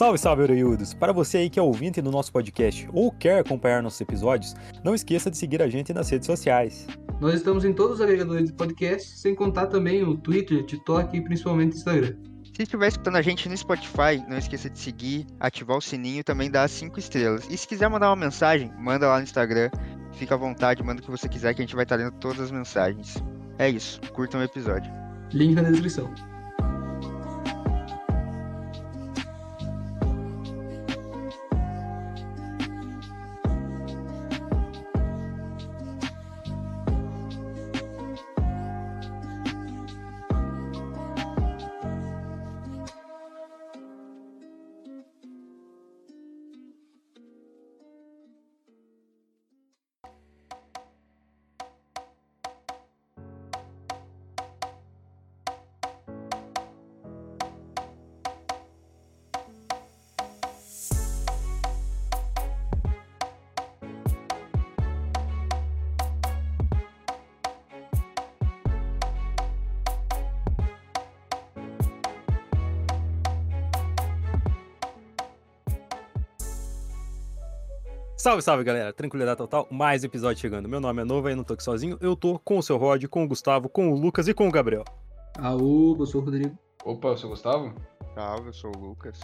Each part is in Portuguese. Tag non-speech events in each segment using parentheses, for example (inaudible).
Salve, salve, Oreiudos! Para você aí que é ouvinte do nosso podcast ou quer acompanhar nossos episódios, não esqueça de seguir a gente nas redes sociais. Nós estamos em todos os agregadores de podcast, sem contar também o Twitter, TikTok e principalmente o Instagram. Se estiver escutando a gente no Spotify, não esqueça de seguir, ativar o sininho e também dar 5 estrelas. E se quiser mandar uma mensagem, manda lá no Instagram. Fica à vontade, manda o que você quiser que a gente vai estar lendo todas as mensagens. É isso, curtam o episódio. Link na descrição. Salve, salve, galera! Tranquilidade total, mais episódio chegando. Meu nome é Novo, aí não tô aqui sozinho. Eu tô com o seu Rod, com o Gustavo, com o Lucas e com o Gabriel. Aú, eu sou o Rodrigo. Opa, eu sou o Gustavo? Salve, eu sou o Lucas.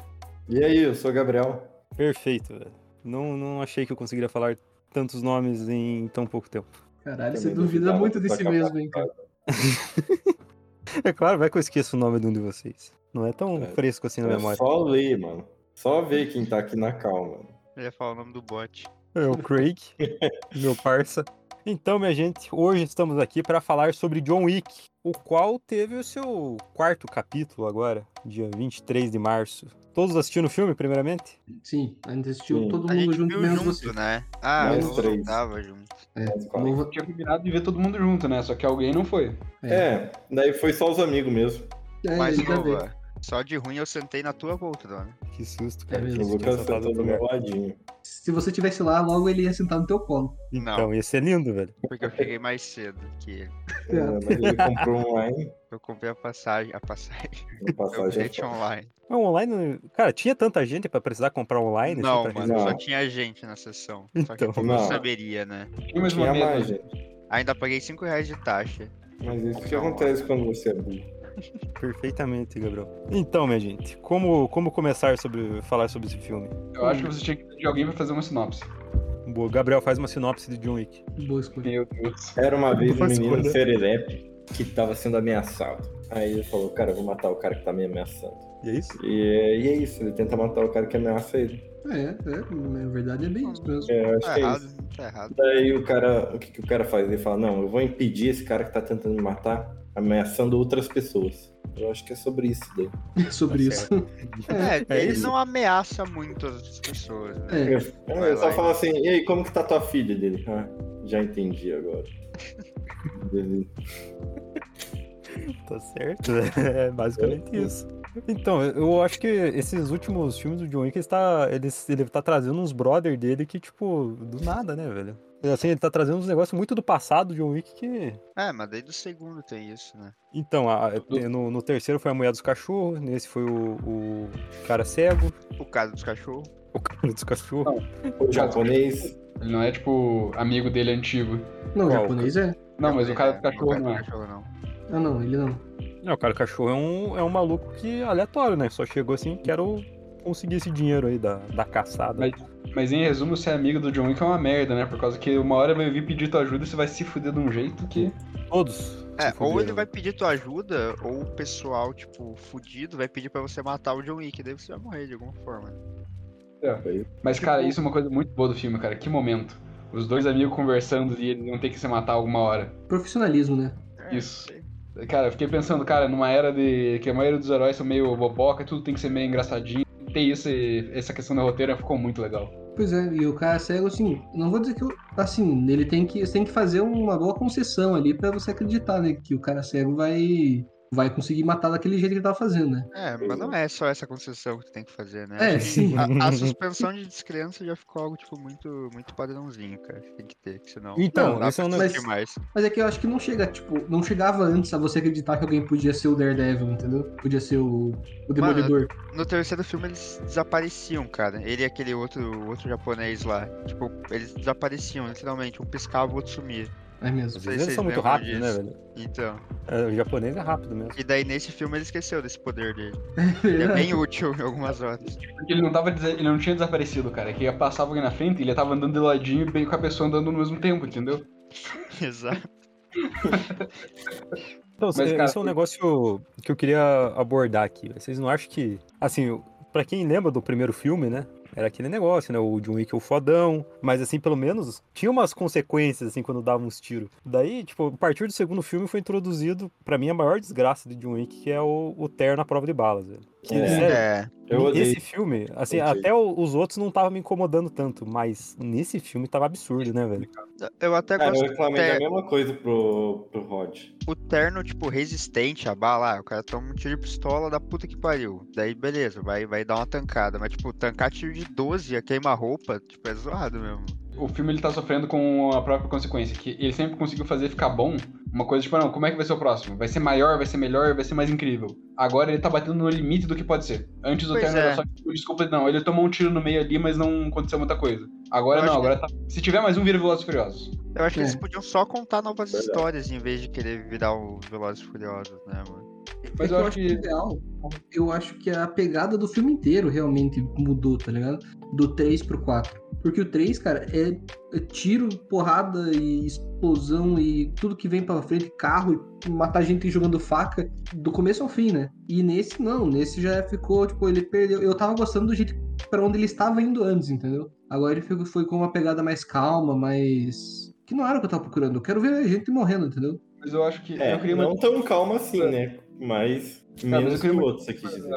E aí, eu sou o Gabriel. Perfeito, velho. Não, não achei que eu conseguiria falar tantos nomes em tão pouco tempo. Caralho, você duvida muito de si mesmo, hein, cara. (laughs) É claro, vai que eu esqueço o nome de um de vocês. Não é tão É, fresco assim na É memória. só ler, mano. Só ver quem tá aqui na calma. Eu ia falar o nome do bot. É o Craig, (laughs) meu parça. Então, minha gente, hoje estamos aqui para falar sobre John Wick, o qual teve o seu quarto capítulo agora, dia 23 de março. Todos assistiram o filme, primeiramente? Sim, a gente assistiu Sim. todo A mundo gente junto, viu menos junto, você. né? Ah, Nós eu não três. tava junto. É. Novo- Tinha combinado de ver todo mundo junto, né? Só que alguém não foi. É, daí foi só os amigos mesmo. é, bem. Nova, só de ruim eu sentei na tua poltrona. Que susto, É cara. mesmo. O Lucas sentado do meu ladinho. Se você tivesse lá, logo ele ia sentar no teu colo. Então, ia ser lindo, velho. Porque eu cheguei mais cedo que ele. (laughs) É, mas ele comprou online. Eu comprei a passagem, a passagem. A Eu passagem é bilhete foda. online. Mas online, cara, tinha tanta gente pra precisar comprar online? Não, assim, pra mano, Não. só tinha gente na sessão. Só que Então, como eu não. saberia, né? Tinha mais gente. Ainda paguei 5 reais de taxa. Mas isso que acontece quando você é burro. Perfeitamente, Gabriel. Então, minha gente, como, como começar sobre falar sobre esse filme? Eu acho que você tinha que pedir alguém pra fazer uma sinopse. Boa, Gabriel faz uma sinopse de John Wick. Boa escolha. Meu Deus. Era uma vez um menino serelepe que tava sendo ameaçado. Aí ele falou, cara, eu vou matar o cara que tá me ameaçando. E é isso? E, é- e é isso, ele tenta matar o cara que ameaça ele. É, é, na verdade é bem isso mesmo. É, eu acho Tá que é errado, isso. tá errado. Daí o cara, o que, que o cara faz? Ele fala, não, eu vou impedir esse cara que tá tentando me matar, ameaçando outras pessoas. Eu acho que é sobre isso daí. Sobre Tá isso. (laughs) É, É ele isso. não ameaça muito as outras pessoas, né? É, Eu, eu só falo assim, e aí, como que tá tua filha dele? Ah, já entendi agora. (laughs) Beleza. Tá certo. É basicamente isso. Então, eu acho que esses últimos filmes do John Wick, ele tá, ele, ele tá trazendo uns brother dele que, tipo, do nada, né, velho? Assim, ele tá trazendo uns negócios muito do passado do John Wick que. É, mas daí do segundo tem isso, né? Então, a- no, no terceiro foi a mulher dos cachorros, nesse foi o, o cara cego, O caso dos cachorros. o cara dos cachorros. O japonês, Ele não é, tipo, amigo dele antigo. não, o japonês é. Não, mas o cara do É, cachorro o não cara é. do cachorro não. Ah, não, ele não. Não, o cara cachorro é um, é um maluco que aleatório, né? Só chegou assim, quero conseguir esse dinheiro aí da, da caçada. Mas, mas em resumo, ser amigo do John Wick é uma merda, né? Por causa que uma hora vai vir pedir tua ajuda e você vai se fuder de um jeito que. Todos. É, ou ele vai pedir tua ajuda, ou o pessoal, tipo, fudido, vai pedir pra você matar o John Wick, daí você vai morrer de alguma forma. Mas, cara, isso é uma coisa muito boa do filme, cara. Que momento. Os dois amigos conversando e eles vão ter que se matar alguma hora. Profissionalismo, né? É, Isso. Cara, eu fiquei pensando, cara, numa era de que a maioria dos heróis são meio boboca, tudo tem que ser meio engraçadinho. Ter isso, essa questão da roteira ficou muito legal. Pois é, e o cara cego, assim, não vou dizer que, eu- assim, ele tem que, tem que fazer uma boa concessão ali pra você acreditar, né, que o cara cego vai, vai conseguir matar daquele jeito que ele tava fazendo, né? É, mas não é só essa concessão que tu tem que fazer, né? É, sim. A, a (laughs) suspensão de descrença já ficou algo, tipo, muito, muito padrãozinho, cara. que Tem que ter, que senão. Então, não dá esse é um pra negócio- discutir mais. Mas é que eu acho que não chega, tipo, não chegava antes a você acreditar que alguém podia ser o Daredevil, entendeu? Podia ser o, o Demolidor. No terceiro filme eles desapareciam, cara. Ele e aquele outro, outro japonês lá. Tipo, eles desapareciam, literalmente. Um piscava, o outro sumia. É mesmo. Vezes se eles são muito rápidos, né, disso. velho? Então. É, o japonês é rápido mesmo. E daí nesse filme ele esqueceu desse poder dele. (laughs) É Ele é bem útil em algumas horas. Porque ele não tava ele não tinha desaparecido, cara. Que ia passava alguém na frente, ele tava andando de ladinho bem com a pessoa andando no mesmo tempo, entendeu? (laughs) Exato. (laughs) Então, Mas, esse cara, é um negócio que eu queria abordar aqui. Vocês não acham que, assim, pra quem lembra do primeiro filme, né? Era aquele negócio, né? O John Wick é o fodão, mas assim, pelo menos tinha umas consequências, assim, quando dava uns tiros. Daí, tipo, a partir do segundo filme foi introduzido, pra mim, a maior desgraça de John Wick, que é o, o terno à prova de balas, velho. Que, É. sério, É. Eu odeio. Esse filme, assim, Odeio. até os outros não estavam me incomodando tanto, mas nesse filme tava absurdo, né, velho? Eu até Cara, gosto eu reclamei da terno, mesma coisa pro, pro Rod. o terno, tipo, resistente a bala. Ah, O cara toma um tiro de pistola da puta que pariu. Daí, beleza, vai, vai dar uma tancada. Mas, tipo, tancar tiro de 12 a queima-roupa, tipo, é zoado mesmo. O filme ele tá sofrendo com a própria consequência, que ele sempre conseguiu fazer ficar bom. Uma coisa tipo, não, como é que vai ser o próximo? Vai ser maior, vai ser melhor, vai ser mais incrível. Agora ele tá batendo no limite do que pode ser. Antes o Terno é. era só tipo, desculpa, não, ele tomou um tiro no meio ali, mas não aconteceu muita coisa. Agora Eu não, agora tá. Se tiver mais um, vira Velozes e Furiosos. Eu acho que É. eles podiam só contar novas Verdade. histórias em vez de querer virar o Velozes e Furiosos, né, mano? Mas É eu que acho que. ideal, eu acho que a pegada do filme inteiro realmente mudou, tá ligado? Do 3 pro 4. Porque o 3, cara, é, é tiro, porrada e explosão e tudo que vem pela frente, carro e matar gente jogando faca, do começo ao fim, né? E nesse não, nesse já ficou, tipo, ele perdeu. Eu tava gostando do jeito pra onde ele estava indo antes, entendeu? Agora ele ficou- foi com uma pegada mais calma, mais. Que não era o que eu tava procurando. Eu quero ver gente morrendo, entendeu? Mas eu acho que. É, eu queria não uma. tão calma assim, né? Mas mas eu menos que queria uma- outros aqui dizer.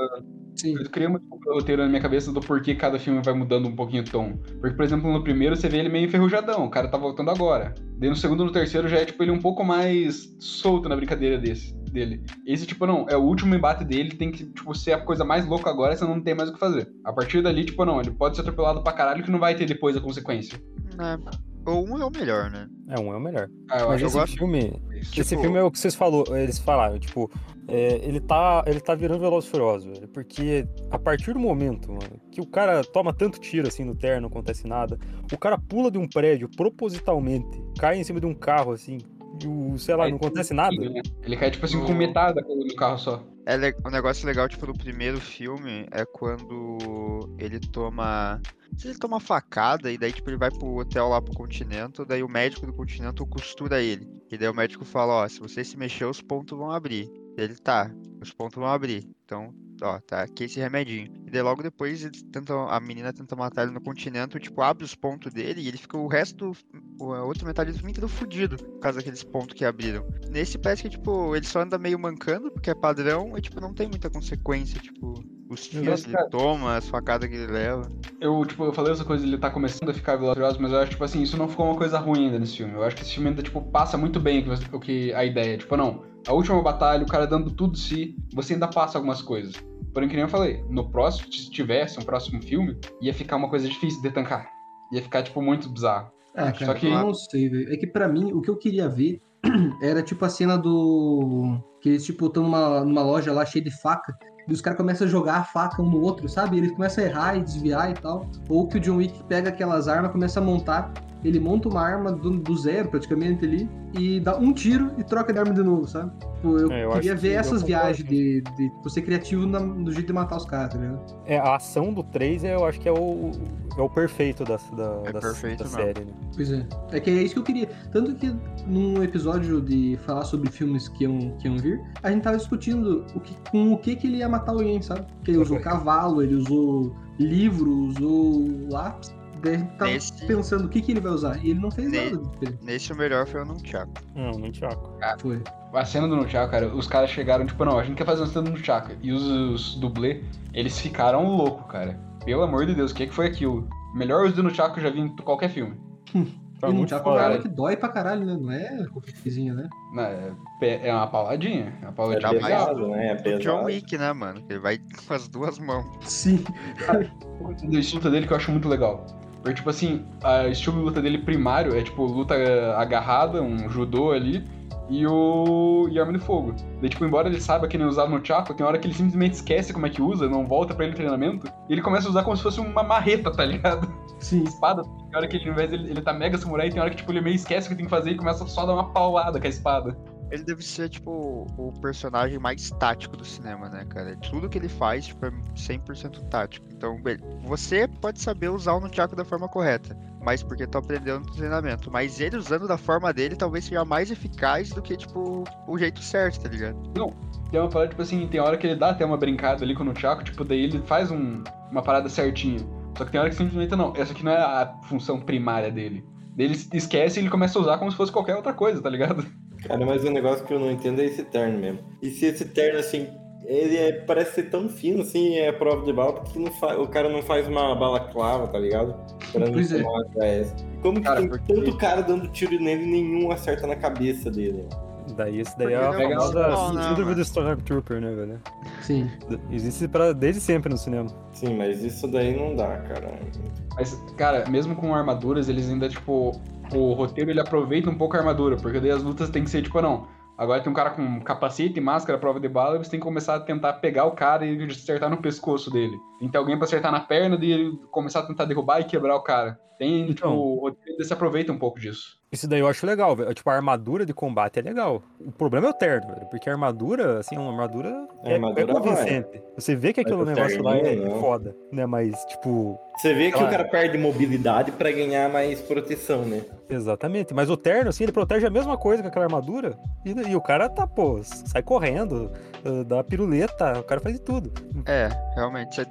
Sim. Eu criei um roteiro na minha cabeça do porquê cada filme vai mudando um pouquinho o tom. Porque, por exemplo, no primeiro você vê ele meio enferrujadão, o cara tá voltando agora. Daí no segundo e no terceiro já é, tipo, ele um pouco mais solto na brincadeira desse, dele. Esse, tipo, não, é o último embate dele, tem que, tipo, ser a coisa mais louca agora, você não tem mais o que fazer. A partir dali, tipo, não, ele pode ser atropelado pra caralho que não vai ter depois a consequência. É. Ou um é o melhor, né? É, um é o melhor. Ah, eu Mas acho esse gosto- filme, isso. Esse Tipo- filme é o que vocês falou, eles falaram, tipo, é, ele, tá, ele tá virando Veloz e Furioso, velho, porque a partir do momento, mano, que o cara toma tanto tiro assim no terno, não acontece nada, o cara pula de um prédio propositalmente, cai em cima de um carro assim, e o, sei lá, não tem acontece um nada. pouquinho, né? Ele cai, tipo assim, com No- metade no carro só. É um negócio legal, tipo, do primeiro filme é quando ele toma. Se ele toma facada e daí, tipo, ele vai pro hotel lá pro continente, daí o médico do continente costura ele. E daí o médico fala, ó, se você se mexer, os pontos vão abrir. Ele tá, os pontos vão abrir. Então, ó, tá aqui esse remedinho. E daí logo depois eles tentam, a menina tenta matar ele no continente, tipo, abre os pontos dele e ele fica o resto, do- a outra metade do filme inteiro fudido, por causa daqueles pontos que abriram. Nesse parece que, tipo, ele só anda meio mancando, porque é padrão, e, tipo, não tem muita consequência, tipo, os tiros que ele toma, as facadas que ele leva. Eu, tipo, eu falei essa coisa, ele tá começando a ficar velozes, mas eu acho, tipo assim, isso não ficou uma coisa ruim ainda nesse filme. Eu acho que esse filme ainda, tipo, passa muito bem o que, a ideia. Tipo, não, a última batalha, o cara dando tudo de si, você ainda passa algumas coisas. Porém, que nem eu falei, no próximo, se tivesse um próximo filme, ia ficar uma coisa difícil de tancar. Ia ficar, tipo, muito bizarro. Só cara, que- eu não sei, velho. É que pra mim, o que eu queria ver (clears throat) era tipo a cena do. Que eles, tipo, estão numa, numa loja lá cheia de faca. E os caras começam a jogar a faca um no outro, sabe? Eles começam a errar e desviar e tal. Ou que o John Wick pega aquelas armas, começa a montar. Ele monta uma arma do, do zero, praticamente, ali. E dá um tiro e troca de arma de novo, sabe? Tipo, eu É, eu queria ver que essas viagens de, de tipo, ser criativo na- no jeito de matar os caras, tá ligado? É, a ação do 3 é, eu acho que é o, é o perfeito da, da, É da- perfeito da série, né? Pois é. É que é isso que eu queria. Tanto que num episódio de falar sobre filmes que iam, que iam vir, a gente tava discutindo o que, com o que, que ele ia matar alguém, sabe? Que ele usou cavalo, ele usou livro, usou lápis. Daí a gente tava Nesse- pensando o que, que ele vai usar. E ele não fez Ne- nada. Nesse o melhor foi o Nunchaku. Não, muito chaco. Foi. A cena do Nunchaku, cara, os caras chegaram, tipo, não, a gente quer fazer uma cena do Nunchaku. E os, os dublê, eles ficaram loucos, cara. Pelo amor de Deus, o que, que foi aquilo? Melhor uso do Nunchaku que eu já vi em qualquer filme. (laughs) Tá e um tchaco é uma foda. arma que dói pra caralho, né? Não é qualquer coisinha, né? Não, é, é uma pauladinha. É uma É pauladinha legal. pesado, né? É O John pesado. Wick, né, mano? Ele vai com as duas mãos. Sim. (laughs) do estilo luta dele que eu acho muito legal. Porque, tipo assim, a estilo de luta dele primário é, tipo, luta agarrada, um judô ali, e o e arma de fogo. Daí, tipo, embora ele saiba que nem usar no Chaco, tem hora que ele simplesmente esquece como é que usa, não volta pra ele no treinamento, e ele começa a usar como se fosse uma marreta, tá ligado? Sim. (laughs) Espada. Tem hora que, ao invés dele, ele tá mega samurai, tem hora que, tipo, ele meio esquece o que tem que fazer e começa só a dar uma paulada com a espada. Ele deve ser, tipo, o personagem mais tático do cinema, né, cara? Tudo que ele faz, tipo, é 100% tático. Então, você pode saber usar o Nunchaku da forma correta, mas porque tá aprendendo no treinamento. Mas ele usando da forma dele, talvez seja mais eficaz do que, tipo, o jeito certo, tá ligado? Tem uma parada, tipo assim, tem hora que ele dá até uma brincada ali com o Nunchaku, tipo, daí ele faz um- uma parada certinha. Só que tem hora que simplesmente não, essa aqui não é a função primária dele. Ele esquece e ele começa a usar como se fosse qualquer outra coisa, tá ligado? Cara, mas o negócio que eu não entendo é esse terno mesmo. E se esse terno, assim, ele é- parece ser tão fino, assim, é prova de bala, porque o cara não faz uma bala clava, tá ligado? Pra não Pois é. tomar uma HS. Como que Cara, tem porque- tanto cara dando tiro nele e nenhum acerta na cabeça dele? Daí esse daí é Porque a ele é um famosa né, síndrome do Stormtrooper, né, velho? Sim. Existe pra, desde sempre no cinema. Sim, mas isso daí não dá, cara. Mas, cara, mesmo com armaduras, eles ainda, tipo, o roteiro ele aproveita um pouco a armadura, porque daí as lutas tem que ser, tipo, não. Agora tem um cara com capacete, máscara, prova de bala, e você tem que começar a tentar pegar o cara e acertar no pescoço dele. Tem que ter alguém pra acertar na perna dele, começar a tentar derrubar e quebrar o cara. Tem, tipo, Então. o roteiro ele se aproveita um pouco disso. Isso daí eu acho legal, velho. Tipo, a armadura de combate é legal. O problema é o terno, velho. Porque a armadura, assim, uma armadura A é, armadura é convincente. Você vê que aquele o negócio lá é não. foda, né? Mas, tipo, Você vê que Claro. o cara perde mobilidade pra ganhar mais proteção, né? exatamente. Mas o terno, assim, ele protege a mesma coisa que aquela armadura. E, e o cara tá, pô, sai correndo, eh, dá piruleta, o cara faz de tudo. É, realmente.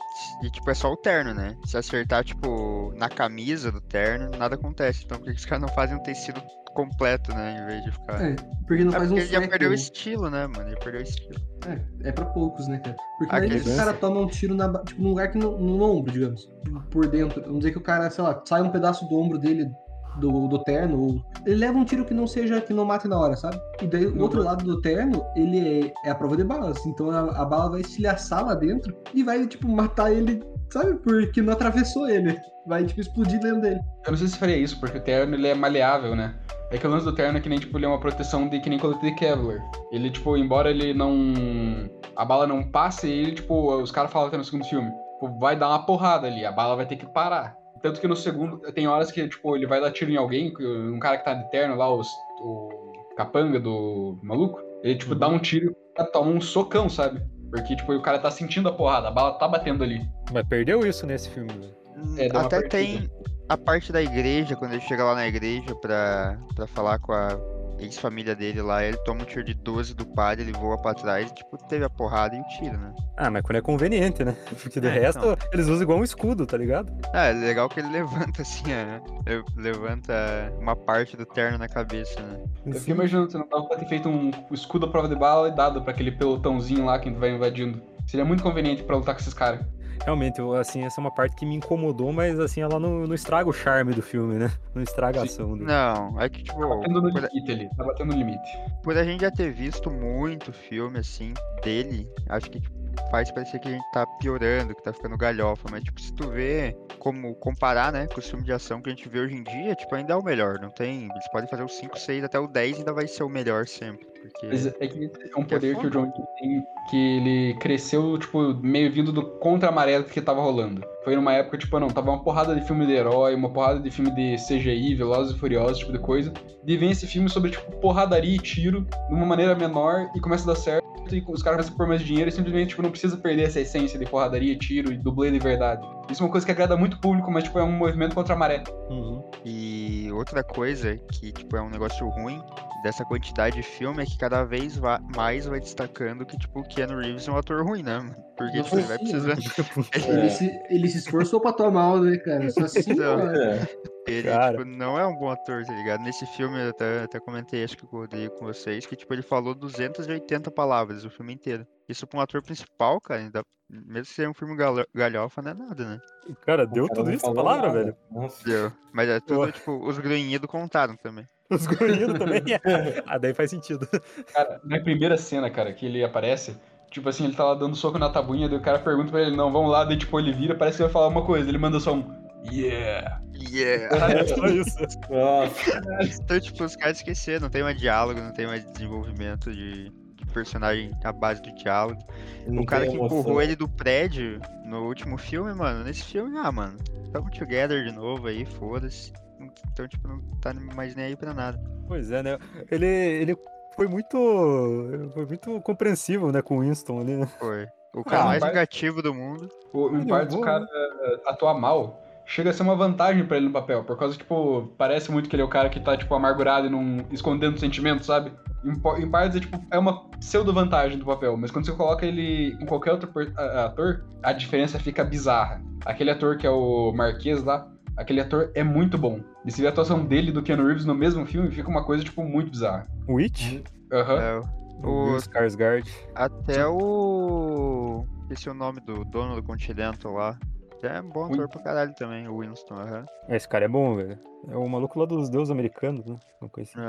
E, tipo, é só o terno, né? Se acertar, tipo, na camisa do terno, nada acontece. Então, por que que os caras não fazem um tecido completo, né? Em vez de ficar. É, porque não É faz um porque ele já perdeu o né? estilo, né, mano? Ele perdeu o estilo. É, é pra poucos, né, cara? Porque Ah, daí aqueles- o cara toma um tiro na, tipo, num lugar que no, no ombro, digamos. Por dentro. Vamos dizer que o cara, sei lá, sai um pedaço do ombro dele do, do terno, ou ele leva um tiro que não seja, que não mate na hora, sabe? E daí o Uhum. outro lado do terno, ele é, é a prova de balas. Então a, a bala vai estilhaçar lá dentro e vai, tipo, matar ele, sabe? Porque não atravessou ele. Vai, tipo, explodir dentro dele. Eu não sei se faria isso, porque o terno ele é maleável, né? É que o lance do terno é que nem, tipo, ele é uma proteção de que nem colete de Kevlar. Ele, tipo, embora ele não. A bala não passe, ele, tipo, os caras falam até no segundo filme, tipo, vai dar uma porrada ali, a bala vai ter que parar. Tanto que no segundo, tem horas que, tipo, ele vai dar tiro em alguém, um cara que tá de terno lá, os, o capanga do maluco, ele, tipo, dá um tiro e toma um socão, sabe? Porque, tipo, o cara tá sentindo a porrada, a bala tá batendo ali. Mas perdeu isso nesse filme, velho. É, Até tem a parte da igreja, quando ele chega lá na igreja pra, pra falar com a ex-família dele lá, ele toma um tiro de 12 do padre, ele voa pra trás e, tipo, teve a porrada e o tiro, né? Ah, mas quando é conveniente, né? (laughs) Porque de É, resto, então. eles usam igual um escudo, tá ligado? Ah, é legal que ele (laughs) levanta assim, né? Ele Levanta uma parte do terno na cabeça, né? Eu fiquei imaginando, você não dava pra ter feito um escudo à prova de bala e dado pra aquele pelotãozinho lá que vai invadindo. Seria muito conveniente pra lutar com esses caras. Realmente, assim, essa é uma parte que me incomodou, mas assim, ela não, não estraga o charme do filme, né? Não estraga a ação dele. Não, é que, tipo, Tá batendo no por, limite ali, tá batendo no limite. por a gente já ter visto muito filme, assim, dele, acho que tipo, faz parecer que a gente tá piorando, que tá ficando galhofa, mas, tipo, se tu vê como comparar, né, com os filmes de ação que a gente vê hoje em dia, tipo, ainda é o melhor, não tem, eles podem fazer o 5, 6, até o 10 ainda vai ser o melhor sempre, porque... Mas é que é um Que é poder que o John Wick tem, que ele cresceu, tipo, meio vindo do contra a maré que tava rolando. Foi numa época, tipo, não, tava uma porrada de filme de herói, uma porrada de filme de CGI, Velozes e Furiosos, tipo de coisa. E vem esse filme sobre, tipo, porradaria e tiro, de uma maneira menor, e começa a dar certo, e os caras começam a pôr mais dinheiro, e simplesmente, tipo, não precisa perder essa essência de porradaria, tiro e dublê de verdade. Isso é uma coisa que agrada muito o público, mas, tipo, é um movimento contra a maré. Uhum. E outra coisa que, tipo, é um negócio ruim dessa quantidade de filme é que cada vez va- mais vai destacando que, tipo, o Keanu Reeves é um ator ruim, né? Porque, tipo, ele vai Nossa precisando... (laughs) É. Ele, se, ele se esforçou pra tomar, né, cara? Só (laughs) assim, Então. É. Ele, tipo, não é um bom ator, tá ligado? Nesse filme, eu até, até comentei, acho que o Rodrigo com vocês, que, tipo, ele falou 280 palavras o filme inteiro. Isso pra um ator principal, cara, ainda, mesmo se é um filme gal- galhofa, não é nada, né? Cara, deu cara tudo isso palavra, nada. velho. Nossa. Deu. Mas é tudo, tipo, os grunhidos contaram também. (laughs) Os grunhidos também. (laughs) ah, daí faz sentido. Cara, na primeira cena, cara, que ele aparece, tipo assim, ele tá lá dando soco na tabuinha, daí o cara pergunta pra ele, não, vamos lá, daí tipo, ele vira, parece que vai falar uma coisa, ele manda só um Yeah! Yeah! (laughs) É só (laughs) isso. Nossa. então, tipo, os caras esqueceram, não tem mais diálogo, não tem mais desenvolvimento de, de personagem à base do diálogo. não o cara que emoção. empurrou ele do prédio no último filme, mano, nesse filme, ah, mano, tamo together de novo aí, foda-se. Então, tipo, não tá mais nem aí pra nada. Pois é, né? Ele, ele foi muito. Foi muito compreensivo, né, com o Winston ali, né? Foi. O cara Ah, mais vingativo do mundo. O, em partes é o cara eh, atuar mal chega a ser uma vantagem pra ele no papel, por causa que, tipo, parece muito que ele é o cara que tá, tipo, amargurado e não escondendo sentimentos, sabe? Em, em partes é, tipo, é uma pseudo-vantagem do papel, mas quando você coloca ele com qualquer outro ator, a diferença fica bizarra. Aquele ator que é o Marquês lá, aquele ator é muito bom. E se vê a atuação dele e do Keanu Reeves no mesmo filme, fica uma coisa, tipo, muito bizarra. Witch, Aham. É, o o, Skarsgård. até o. Esqueci o nome do dono do Continental lá. É bom ator pra caralho também, o Winston, aham. Esse cara é bom, velho. É o maluco lá dos deuses americanos, né? Uma coisa assim.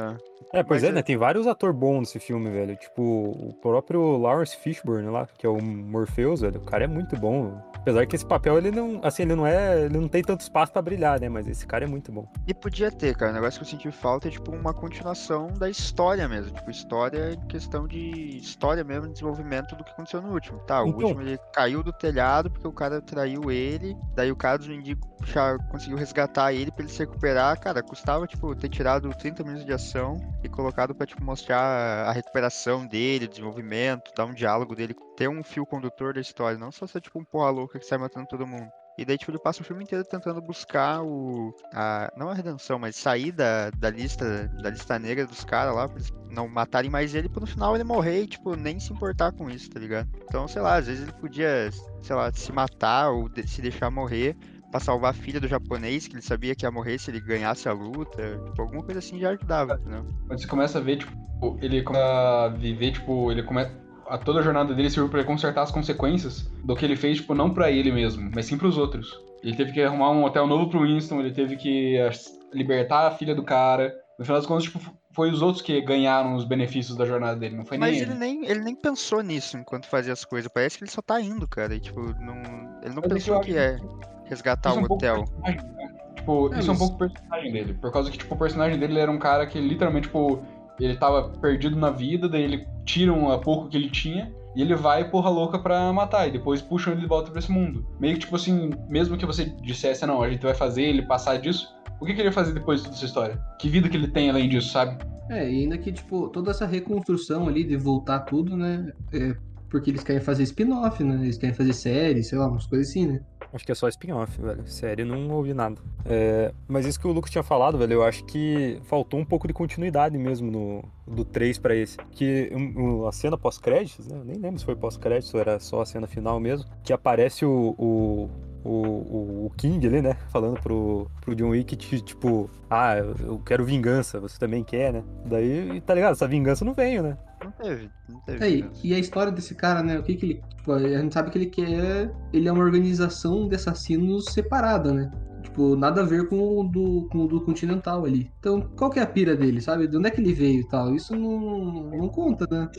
É. É, pois Mas é, é- né? Tem vários atores bons nesse filme, velho. Tipo, o próprio Lawrence Fishburne lá, que é o Morpheus, velho. O cara é muito bom. Apesar que esse papel, ele não. Assim, ele não é. Ele não tem tanto espaço pra brilhar, né? Mas esse cara é muito bom. E podia ter, cara. O negócio que eu senti falta é, tipo, uma continuação da história mesmo. Tipo, história em questão de história mesmo, desenvolvimento do que aconteceu no último. Tá, o Então- último ele caiu do telhado porque o cara traiu ele. Daí o cara dos mendigos já conseguiu resgatar ele pra ele se recuperar. Cara, custava, tipo, ter tirado 30 minutos de ação e colocado pra, tipo, mostrar a recuperação dele, o desenvolvimento, dar um diálogo dele, ter um fio condutor da história. Não só ser, tipo, um porra louca que sai matando todo mundo. E daí, tipo, ele passa o filme inteiro tentando buscar o. A, não a redenção, mas sair da, da lista da lista negra dos caras lá, pra eles não matarem mais ele, pra no final ele morrer e, tipo, nem se importar com isso, tá ligado? Então, sei lá, às vezes ele podia, sei lá, se matar ou de- se deixar morrer pra salvar a filha do japonês, que ele sabia que ia morrer se ele ganhasse a luta. Tipo, alguma coisa assim já ajudava, entendeu? Quando você começa a ver, tipo, ele começa a viver, tipo, ele começa. A toda a jornada dele serviu pra ele consertar as consequências do que ele fez, tipo, não pra ele mesmo, mas sim pros outros. Ele teve que arrumar um hotel novo pro Winston, ele teve que libertar a filha do cara. No final das contas, tipo, foi os outros que ganharam os benefícios da jornada dele, não foi Mas nem ele ele. nem, ele nem pensou nisso enquanto fazia as coisas. Parece que ele só tá indo, cara. E, tipo, não, ele não Mas é que pensou que acho é resgatar Isso é o um pouco hotel. né? Tipo, É, isso é um mas- pouco personagem dele. Por causa que, tipo, o personagem dele era um cara que literalmente, tipo, ele tava perdido na vida, daí ele tiram a pouco que ele tinha e ele vai porra louca pra matar. E depois puxam ele de volta pra esse mundo. Meio que, tipo assim, mesmo que você dissesse, não, a gente vai fazer ele passar disso, o que, que ele ia fazer depois de toda essa história? Que vida que ele tem além disso, sabe? É, e ainda que, tipo, toda essa reconstrução ali de voltar tudo, né? É porque eles querem fazer spin-off, né? Eles querem fazer série, sei lá, umas coisas assim, né? Acho que é só spin-off, velho. Série, não ouvi nada. É, mas isso que o Lucas tinha falado, velho, eu acho que faltou um pouco de continuidade mesmo no, do 3 pra esse. Que um, a cena pós-créditos, né? Eu nem lembro se foi pós-créditos ou era só a cena final mesmo. Que aparece o, o, o, o- o King ali, né? Falando pro, pro John Wick, ti- tipo, ah, eu eu quero vingança, você também quer, né? Daí, tá ligado? Essa vingança não veio, né? Não teve, não teve. Aí, mesmo. e a história desse cara, né? O que que ele. Tipo, a gente sabe que ele quer. Ele é uma organização de assassinos separada, né? Tipo, nada a ver com o do, com o do Continental ali. Então, qual que é a pira dele, sabe? De onde é que ele veio e tal? Isso não, não conta, né?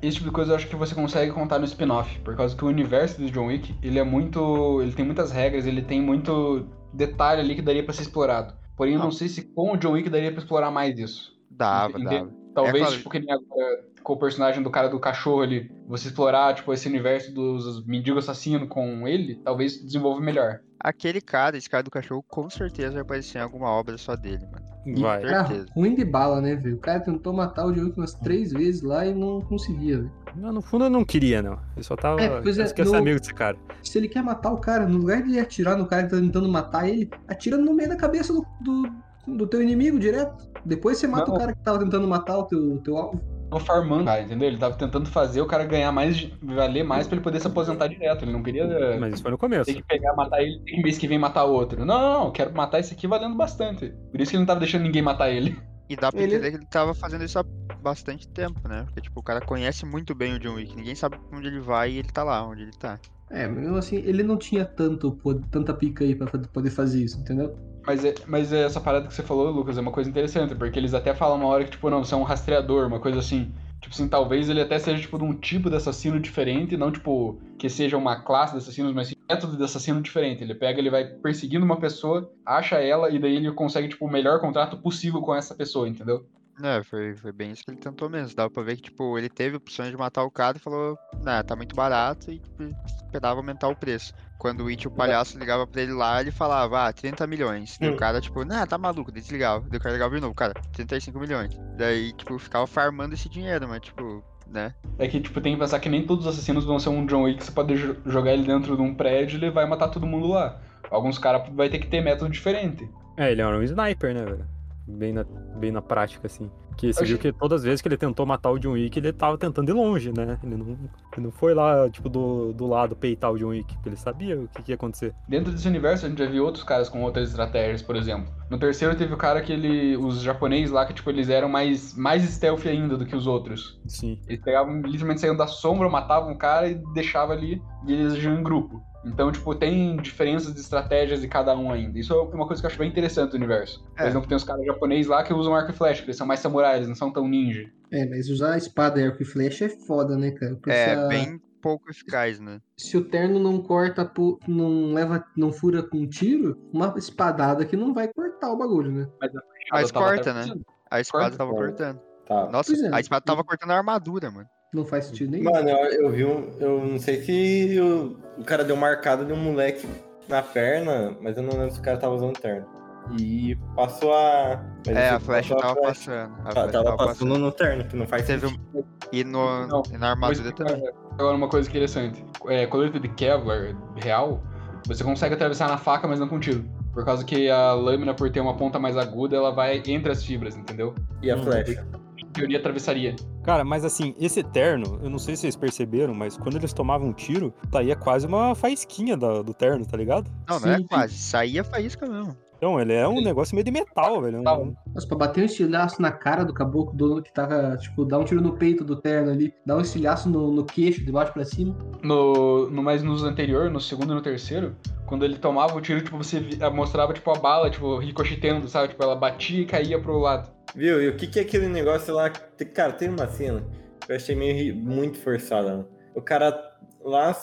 Esse tipo de coisa eu acho que você consegue contar no spin-off, por causa que o universo do John Wick, ele é muito. ele tem muitas regras, ele tem muito detalhe ali que daria pra ser explorado. Porém, eu não sei se com o John Wick daria pra explorar mais isso. Dava, dava. Talvez, claro. tipo, que nem agora com o personagem do cara do cachorro ali, você explorar, tipo, esse universo dos mendigos assassinos com ele, talvez desenvolva melhor. Aquele cara, esse cara do cachorro, com certeza vai aparecer em alguma obra só dele, mano. Vai. Certeza. Cara, ruim de bala, né, velho? O cara tentou matar o Wick umas três vezes lá e não conseguia, velho. Não, no fundo eu não queria, não. Eu só tava. É, pois é, eu no- amigo desse cara. Se ele quer matar o cara, no lugar de atirar no cara que tá tentando matar ele, atira no meio da cabeça do, do, do teu inimigo direto. Depois você mata Não. o cara que tava tentando matar o teu, teu alvo. Tava farmando, cara, entendeu? Ele tava tentando fazer o cara ganhar mais, valer mais pra ele poder se aposentar direto. Ele não queria Mas isso foi no começo. ter que pegar, matar ele e mês que vem matar outro. Não, não, não, quero matar esse aqui valendo bastante. Por isso que ele não tava deixando ninguém matar ele. E dá pra Ele- entender que ele tava fazendo isso há bastante tempo, né? Porque, tipo, o cara conhece muito bem o John Wick. Ninguém sabe onde ele vai e ele tá lá, onde ele tá. É, mas assim, ele não tinha tanto, tanta pica aí pra poder fazer isso, entendeu? Mas, é, mas é essa parada que você falou, Lucas, é uma coisa interessante, porque eles até falam uma hora que, tipo, não, você é um rastreador, uma coisa assim. Tipo assim, talvez ele até seja, tipo, de um tipo de assassino diferente, não, tipo, que seja uma classe de assassinos, mas sim método de assassino diferente. Ele pega, ele vai perseguindo uma pessoa, acha ela, e daí ele consegue, tipo, o melhor contrato possível com essa pessoa, entendeu? É, foi, foi bem isso que ele tentou mesmo. Dava pra ver que, tipo, ele teve opções de matar o cara e falou, nah, tá muito barato e tipo, esperava aumentar o preço. Quando o It, o palhaço, ligava pra ele lá, ele falava, ah, 30 milhões. Daí Hum. o cara, tipo, nah, tá maluco, daí desligava. Daí o cara ligava de novo, cara, 35 milhões. Daí, tipo, ficava farmando esse dinheiro, mas, tipo, né? É que, tipo, tem que pensar que nem todos os assassinos vão ser um John Wick, você pode jo- jogar ele dentro de um prédio e ele vai matar todo mundo lá. Alguns caras vai ter que ter método diferente. É, ele era um sniper, né, velho? Bem na, bem na prática, assim. Que você Oxi. viu que todas as vezes que ele tentou matar o John Wick, ele tava tentando ir longe, né? Ele não, ele não foi lá, tipo, do, do lado peitar o John Wick, porque ele sabia o que, que ia acontecer. Dentro desse universo, a gente já viu outros caras com outras estratégias, por exemplo. No terceiro teve o cara que ele. Os japoneses lá, que tipo, eles eram mais, mais stealth ainda do que os outros. Sim. Eles pegavam, literalmente saíam da sombra, matavam o cara e deixavam ali e eles agiam em grupo. Então, tipo, tem diferenças de estratégias de cada um ainda. Isso é uma coisa que eu acho bem interessante do universo. Por É. exemplo, tem os caras japoneses lá que usam arco e flecha, eles são mais samurais, eles não são tão ninja. É, mas usar a espada e arco e flecha é foda, né, cara? Porque É, a- bem pouco eficaz, né? se o terno não corta, não leva, não fura com um tiro, uma espadada que não vai cortar o bagulho, né? Mas tava corta, né? A espada Corta, tava corta. cortando. Tá. Nossa, é. a espada tava cortando a armadura, mano. Não faz sentido nenhum. Mano, eu, eu vi um. Eu não sei se o, o cara deu marcada de um moleque na perna, mas eu não lembro se o cara tava usando terno. E passou a. mas É, a flecha tava flecha. passando. A Tá- tava tava passando passando. no terno, que não faz Teve sentido. um... E, no... Não, e na armadura também. Agora, uma coisa interessante. É, colete de Kevlar real, você consegue atravessar na faca, mas não com tiro. Por causa que a lâmina, por ter uma ponta mais aguda, ela vai entre as fibras, entendeu? E a Hum. flecha. Teoria, atravessaria. Cara, mas assim, esse terno, eu não sei se vocês perceberam, mas quando eles tomavam um tiro, saía quase uma faísquinha da- do terno, tá ligado? Não, não é Sim, sim. quase. Saía faísca mesmo. Então, ele é um negócio meio de metal, velho. Tá. Um- Nossa, pra bater um estilhaço na cara do caboclo dono que tava, tipo, dar um tiro no peito do terno ali, dar um estilhaço no, no queixo, de baixo pra cima. No, no mais nos anterior, no segundo e no terceiro, quando ele tomava o tiro, tipo, você mostrava, tipo, a bala, tipo, ricocheteando, sabe? Tipo, ela batia e caía pro lado. Viu? E o que, que é aquele negócio lá? Cara, tem uma cena que eu achei meio muito forçada. O cara lá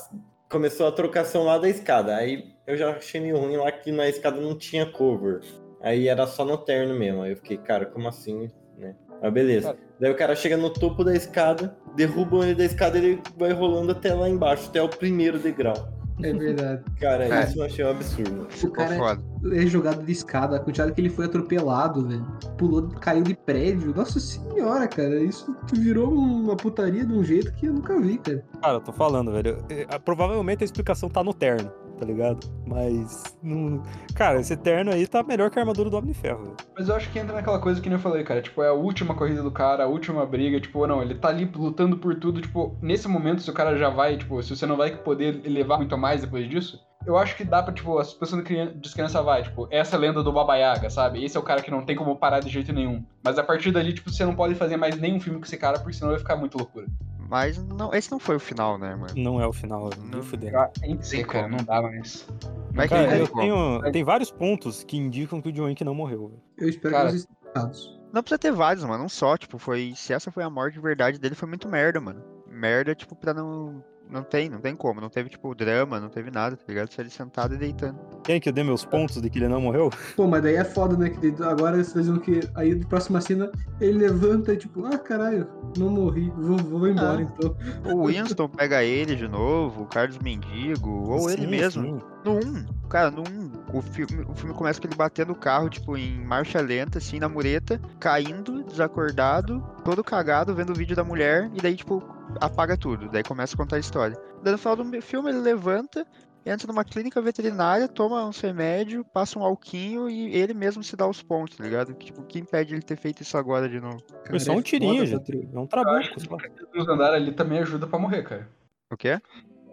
começou a trocação lá da escada. Aí eu já achei meio ruim lá que na escada não tinha cover. Aí era só no terno mesmo. Aí eu fiquei, cara, como assim? Né? Mas beleza. Cara. Daí o cara chega no topo da escada, derruba ele da escada ele vai rolando até lá embaixo, até o primeiro degrau. É verdade. (laughs) Cara, É. isso eu achei um absurdo. o cara foda. é jogado de escada, a quantidade que ele foi atropelado, velho. Pulou, caiu de prédio. Nossa senhora, cara, isso virou uma putaria de um jeito que eu nunca vi, cara. Cara, eu tô falando, velho. é, é, Provavelmente a explicação tá no terno, tá ligado? Mas. Não... Cara, esse terno aí tá melhor que a armadura do Homem de Ferro. Mas eu acho que entra naquela coisa que nem eu falei, cara. Tipo, é a última corrida do cara, a última briga. Tipo, não, ele tá ali lutando por tudo. Tipo, nesse momento, se o cara já vai, tipo, se você não vai poder elevar muito a mais depois disso, eu acho que dá pra, tipo, a suspensão de descrença vai. Tipo, essa é a lenda do Baba Yaga, sabe? Esse é o cara que não tem como parar de jeito nenhum. Mas a partir dali, tipo, você não pode fazer mais nenhum filme com esse cara, porque senão vai ficar muito loucura. Mas não, esse não foi o final, né, mano? Não é o final. Não. Nem que ser, Tem cara, como. não dá mais. Mas Cara, que eu tenho. Tem vários pontos que indicam que o John Wick não morreu, velho. Eu espero Cara. que errados. Não precisa ter vários, mano. Um só, tipo, foi. Se essa foi a morte de verdade dele, foi muito merda, mano. Merda, tipo, pra não. Não tem, não tem como. Não teve, tipo, drama, não teve nada, tá ligado? Só ele sentado e deitando. Quem que eu dei meus pontos de que ele não morreu? Pô, mas daí é foda, né? Que agora eles fazem o que? Aí na próxima cena ele levanta e tipo, ah caralho, não morri, vou, vou embora Ah. então. O Winston pega ele de novo, o Carlos Mendigo, ou ele Sim, mesmo. sim. No 1, cara, no 1, o filme, o filme começa com ele batendo o carro, tipo, em marcha lenta, assim, na mureta, caindo, desacordado, todo cagado, vendo o vídeo da mulher, e daí, tipo, apaga tudo. Daí começa a contar a história. Daí no final do filme ele levanta, entra numa clínica veterinária, toma uns remédios, passa um alquinho e ele mesmo se dá os pontos, tá ligado? Tipo, o que impede ele ter feito isso agora de novo? Cara, Foi só é um tirinho, foda, gente. Patrulha. É um trabuco. os andar ali também ajuda pra morrer, cara. O quê?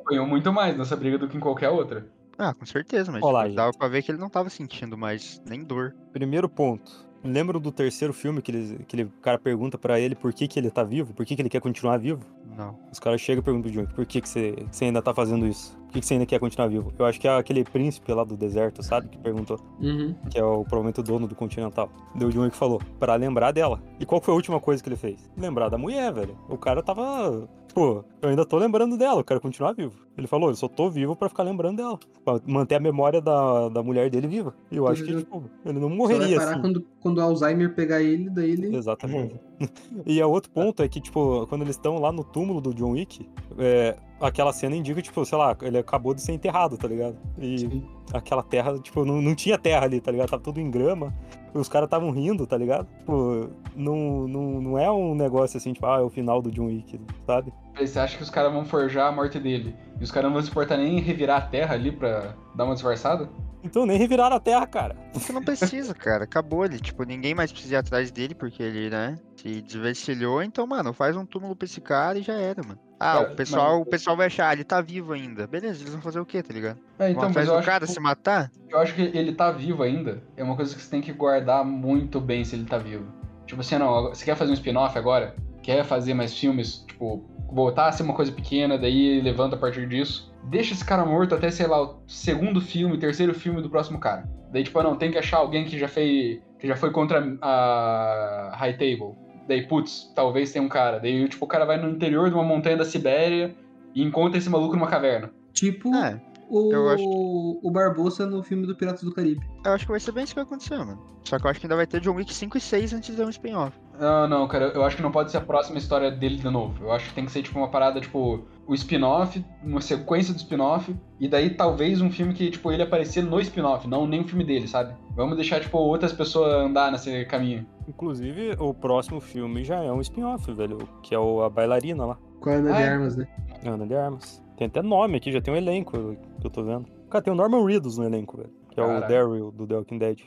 Apanhou muito mais nessa briga do que em qualquer outra. Ah, com certeza, mas Olá, tipo, dava pra ver que ele não tava sentindo mais nem dor. Primeiro ponto. Lembra do terceiro filme que, ele, que ele, o cara pergunta pra ele por que, que ele tá vivo? Por que, que ele quer continuar vivo? Não. Os caras chegam e perguntam pro John, por que, que, você, que você ainda tá fazendo isso? Por que, que você ainda quer continuar vivo? Eu acho que é aquele príncipe lá do deserto, sabe? Que perguntou, Uhum. que é o, provavelmente o dono do Continental. Deu o John que falou, pra lembrar dela. E qual foi a última coisa que ele fez? Lembrar da mulher, velho. O cara tava. Pô, eu ainda tô lembrando dela, eu quero continuar vivo. Ele falou, eu só tô vivo pra ficar lembrando dela. Pra manter a memória da, da mulher dele viva. E eu acho que, Uhum. tipo, ele não Só vai morreria parar assim. quando, quando o Alzheimer pegar ele, daí ele. Exatamente. (laughs) E a outro ponto é que, tipo, quando eles estão lá no túmulo do John Wick, é, aquela cena indica, tipo, sei lá, ele acabou de ser enterrado, tá ligado? E Sim. aquela terra, tipo, não, não tinha terra ali, tá ligado? Tava tudo em grama. E os caras estavam rindo, tá ligado? Tipo, não, não, não é um negócio assim, tipo, ah, é o final do John Wick, sabe? Você acha que os caras vão forjar a morte dele e os caras não vão se importar nem em revirar a terra ali pra dar uma disfarçada? Então nem reviraram a terra, cara. Porque não precisa, cara. Acabou ele. Tipo, ninguém mais precisa ir atrás dele, porque ele, né, se desvencilhou. Então, mano, faz um túmulo pra esse cara e já era, mano. Ah, Cara, o pessoal, mas- o pessoal vai achar, ah, ele tá vivo ainda. Beleza, eles vão fazer o quê, tá ligado? É, então, do acho, cara que, se matar? eu acho que ele tá vivo ainda. É uma coisa que você tem que guardar muito bem se ele tá vivo. Tipo assim, não, você quer fazer um spin-off agora? Quer fazer mais filmes, tipo, voltar a ser uma coisa pequena, daí levanta a partir disso. Deixa esse cara morto até, sei lá, o segundo filme, terceiro filme do próximo cara. Daí, tipo, não, tem que achar alguém que já fez. que já foi contra a High Table. Daí, putz, talvez tenha um cara. Daí, tipo, o cara vai no interior de uma montanha da Sibéria e encontra esse maluco numa caverna. Tipo É, o, acho o Barbosa no filme do Piratas do Caribe. eu acho que vai ser bem isso que vai acontecer, mano. Só que eu acho que ainda vai ter John Wick 5 e 6 antes de um spin-off. Não, não, cara, eu acho que não pode ser a próxima história dele de novo. Eu acho que tem que ser, tipo, uma parada, tipo, o spin-off, uma sequência do spin-off, e daí talvez um filme que, tipo, ele aparecer no spin-off, não nem um filme dele, sabe? Vamos deixar, tipo, outras pessoas andar nesse caminho. Inclusive, o próximo filme já é um spin-off, velho. Que é o, a bailarina lá. Com a Ana Ah, de é? Armas, né? Ana de Armas. Tem até nome aqui, já tem um elenco que eu tô vendo. Cara, tem o Norman Reedus no elenco, velho. Que é o Caralho. Daryl do The Walking Dead.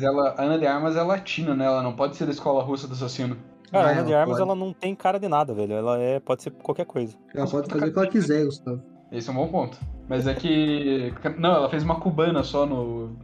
Ela, a Ana de Armas é latina, né? Ela não pode ser da escola russa do assassino. Cara, a Ana de Armas, pode. ela não tem cara de nada, velho. Ela é, pode ser qualquer coisa. Ela pode fazer o que ela quiser, Gustavo. Esse é um bom ponto. Mas é que. Não, ela fez uma cubana só no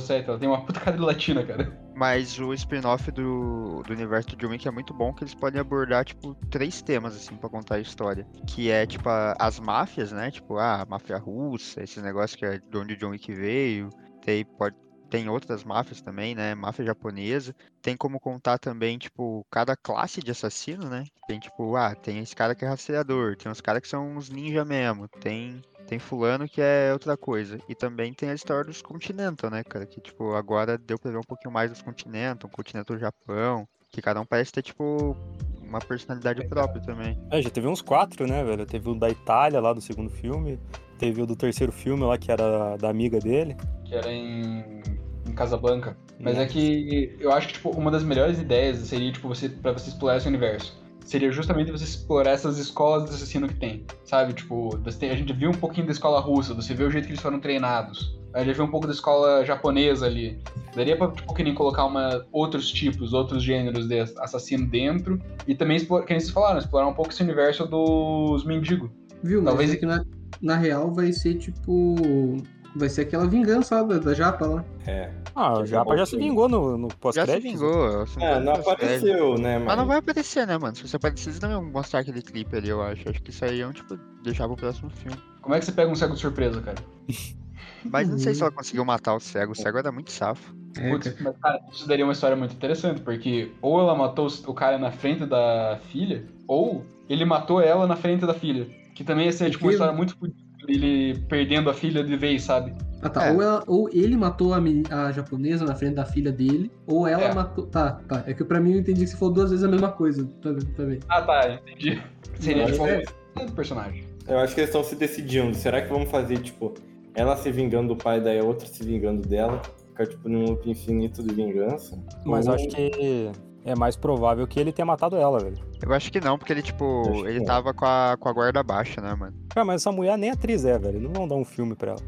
007. Ela tem uma puta cara de latina, cara. Mas o spin-off do, do universo do John Wick é muito bom, que eles podem abordar, tipo, três temas, assim, pra contar a história. Que é, tipo, a- as máfias, né? Tipo, ah, a máfia russa, esses negócios que é de onde o John Wick veio. Tem, pode, tem outras máfias também, né? Máfia japonesa. Tem como contar também, tipo, cada classe de assassino, né? Tem, tipo, ah, tem esse cara que é rastreador, tem uns caras que são uns ninja mesmo, tem tem fulano que é outra coisa. E também tem a história dos Continental, né, cara? Que, tipo, agora deu pra ver um pouquinho mais dos Continental, Continental Japão. Que cada um parece ter, tipo, uma personalidade própria também. É, já teve uns quatro, né, velho? Teve o da Itália lá do segundo filme. Teve o do terceiro filme lá, que era da amiga dele. Que era em. em Casablanca. Mas é que eu acho que, tipo, uma das melhores ideias seria, tipo, você, pra você explorar esse universo. Seria justamente você explorar essas escolas de assassino que tem. Sabe? Tipo, você tem- a gente viu um pouquinho da escola russa, você vê o jeito que eles foram treinados. A gente viu um pouco da escola japonesa ali. Daria pra, tipo, que nem colocar uma, outros tipos, outros gêneros de assassino dentro. E também, explorar, que nem vocês falaram, explorar um pouco esse universo dos mendigos. Viu? Mas Talvez- é que na, na real vai ser tipo. Vai ser aquela vingança lá da, da Japa lá. É. Ah, o Que Japa já se vingou no, no Já se pós-crédito. vingou. assim, É, não pós-crédito. apareceu, né? Mas, Mas não vai aparecer, né, mano? Se você aparecer, eles não vão mostrar aquele clipe ali, eu acho. Acho que isso aí é um, tipo, deixar pro próximo filme. Como é que você pega um cego de surpresa, cara? Mas não sei se ela conseguiu matar o cego. O cego era muito safo. É, Putz, mas, cara, isso daria uma história muito interessante, porque ou ela matou o cara na frente da filha, ou ele matou ela na frente da filha. Que também ia ser, tipo, uma história muito fodida, ele perdendo a filha de vez, sabe? Ah, tá. É. Ou, ela- ou ele matou a, a japonesa na frente da filha dele, ou ela É. matou. Tá, tá. É que pra mim eu entendi que você falou duas vezes a mesma coisa. Tá, tá bem. Ah, tá, entendi. Seria, tipo, é. um do personagem. Eu acho que eles estão se decidindo. Será que vamos fazer, tipo, ela se vingando do pai, daí a outra se vingando dela? Ficar, tipo, num loop infinito de vingança? Mas Ou- acho que é mais provável que ele tenha matado ela, velho. Eu acho que não, porque ele, tipo, Acho ele tava com a, com a guarda baixa, né, mano? Cara, mas essa mulher nem atriz é, velho. Não vão dar um filme pra ela.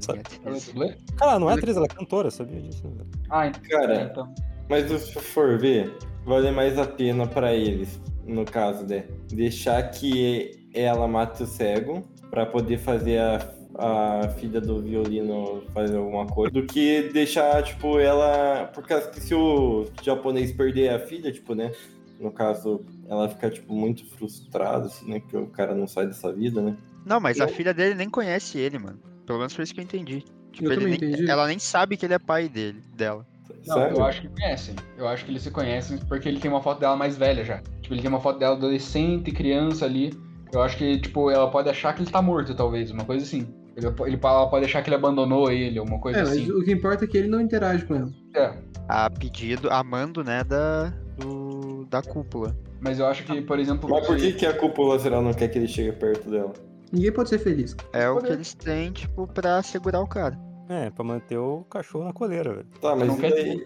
Sabe? É? Cara, ela não é atriz, ela é cantora, sabia disso? velho? Ah, então. Cara, então. Mas se for ver, vale mais a pena pra eles, no caso, né? Deixar que ela mate o cego pra poder fazer a, a filha do violino fazer alguma coisa, do que deixar, tipo, ela. Por causa que se o japonês perder a filha, tipo, né? No caso, ela fica, tipo, muito frustrada, assim, né? Que o cara não sai dessa vida, né? Não, mas a Eu- filha dele nem conhece ele, mano. Pelo menos foi isso que eu entendi. Tipo, Eu nem- entendi. ela nem sabe que ele é pai dele, dela. Não, Sério? eu acho que conhecem. Eu acho que eles se conhecem porque ele tem uma foto dela mais velha já. Tipo, ele tem uma foto dela adolescente, criança ali. Eu acho que, tipo, ela pode achar que ele tá morto, talvez, uma coisa assim. Ele, ele, ela pode achar que ele abandonou ele, uma coisa É, mas assim. o que importa é que ele não interage com ela. É. A pedido, a mando, né, da, do, da cúpula. Mas eu acho que, por exemplo. Mas por que, que a cúpula será não quer que ele chegue perto dela? Ninguém pode ser feliz. É o que eles têm, tipo, pra segurar o cara. É, pra manter o cachorro na coleira, velho. Tá, mas não e quer daí-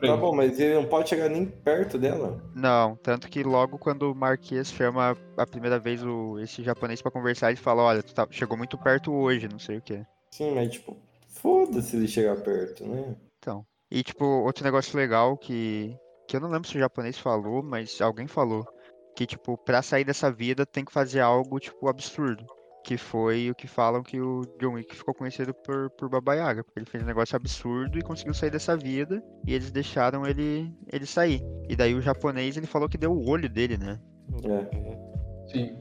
dizer Tá bom, mas ele não pode chegar nem perto dela. Não, tanto que logo quando o Marquês chama a primeira vez o, esse japonês pra conversar, ele fala, olha, tu tá- chegou muito perto hoje, não sei o quê. Sim, mas tipo, foda-se ele chegar perto, né? Então. E tipo, outro negócio legal que. Que eu não lembro se o japonês falou, mas alguém falou. Que, tipo, pra sair dessa vida tem que fazer algo, tipo, absurdo. Que foi o que falam que o John Wick ficou conhecido por, por Baba Yaga. Porque ele fez um negócio absurdo e conseguiu sair dessa vida. E eles deixaram ele, ele sair. E daí o japonês, ele falou que deu o olho dele, né? É. Sim.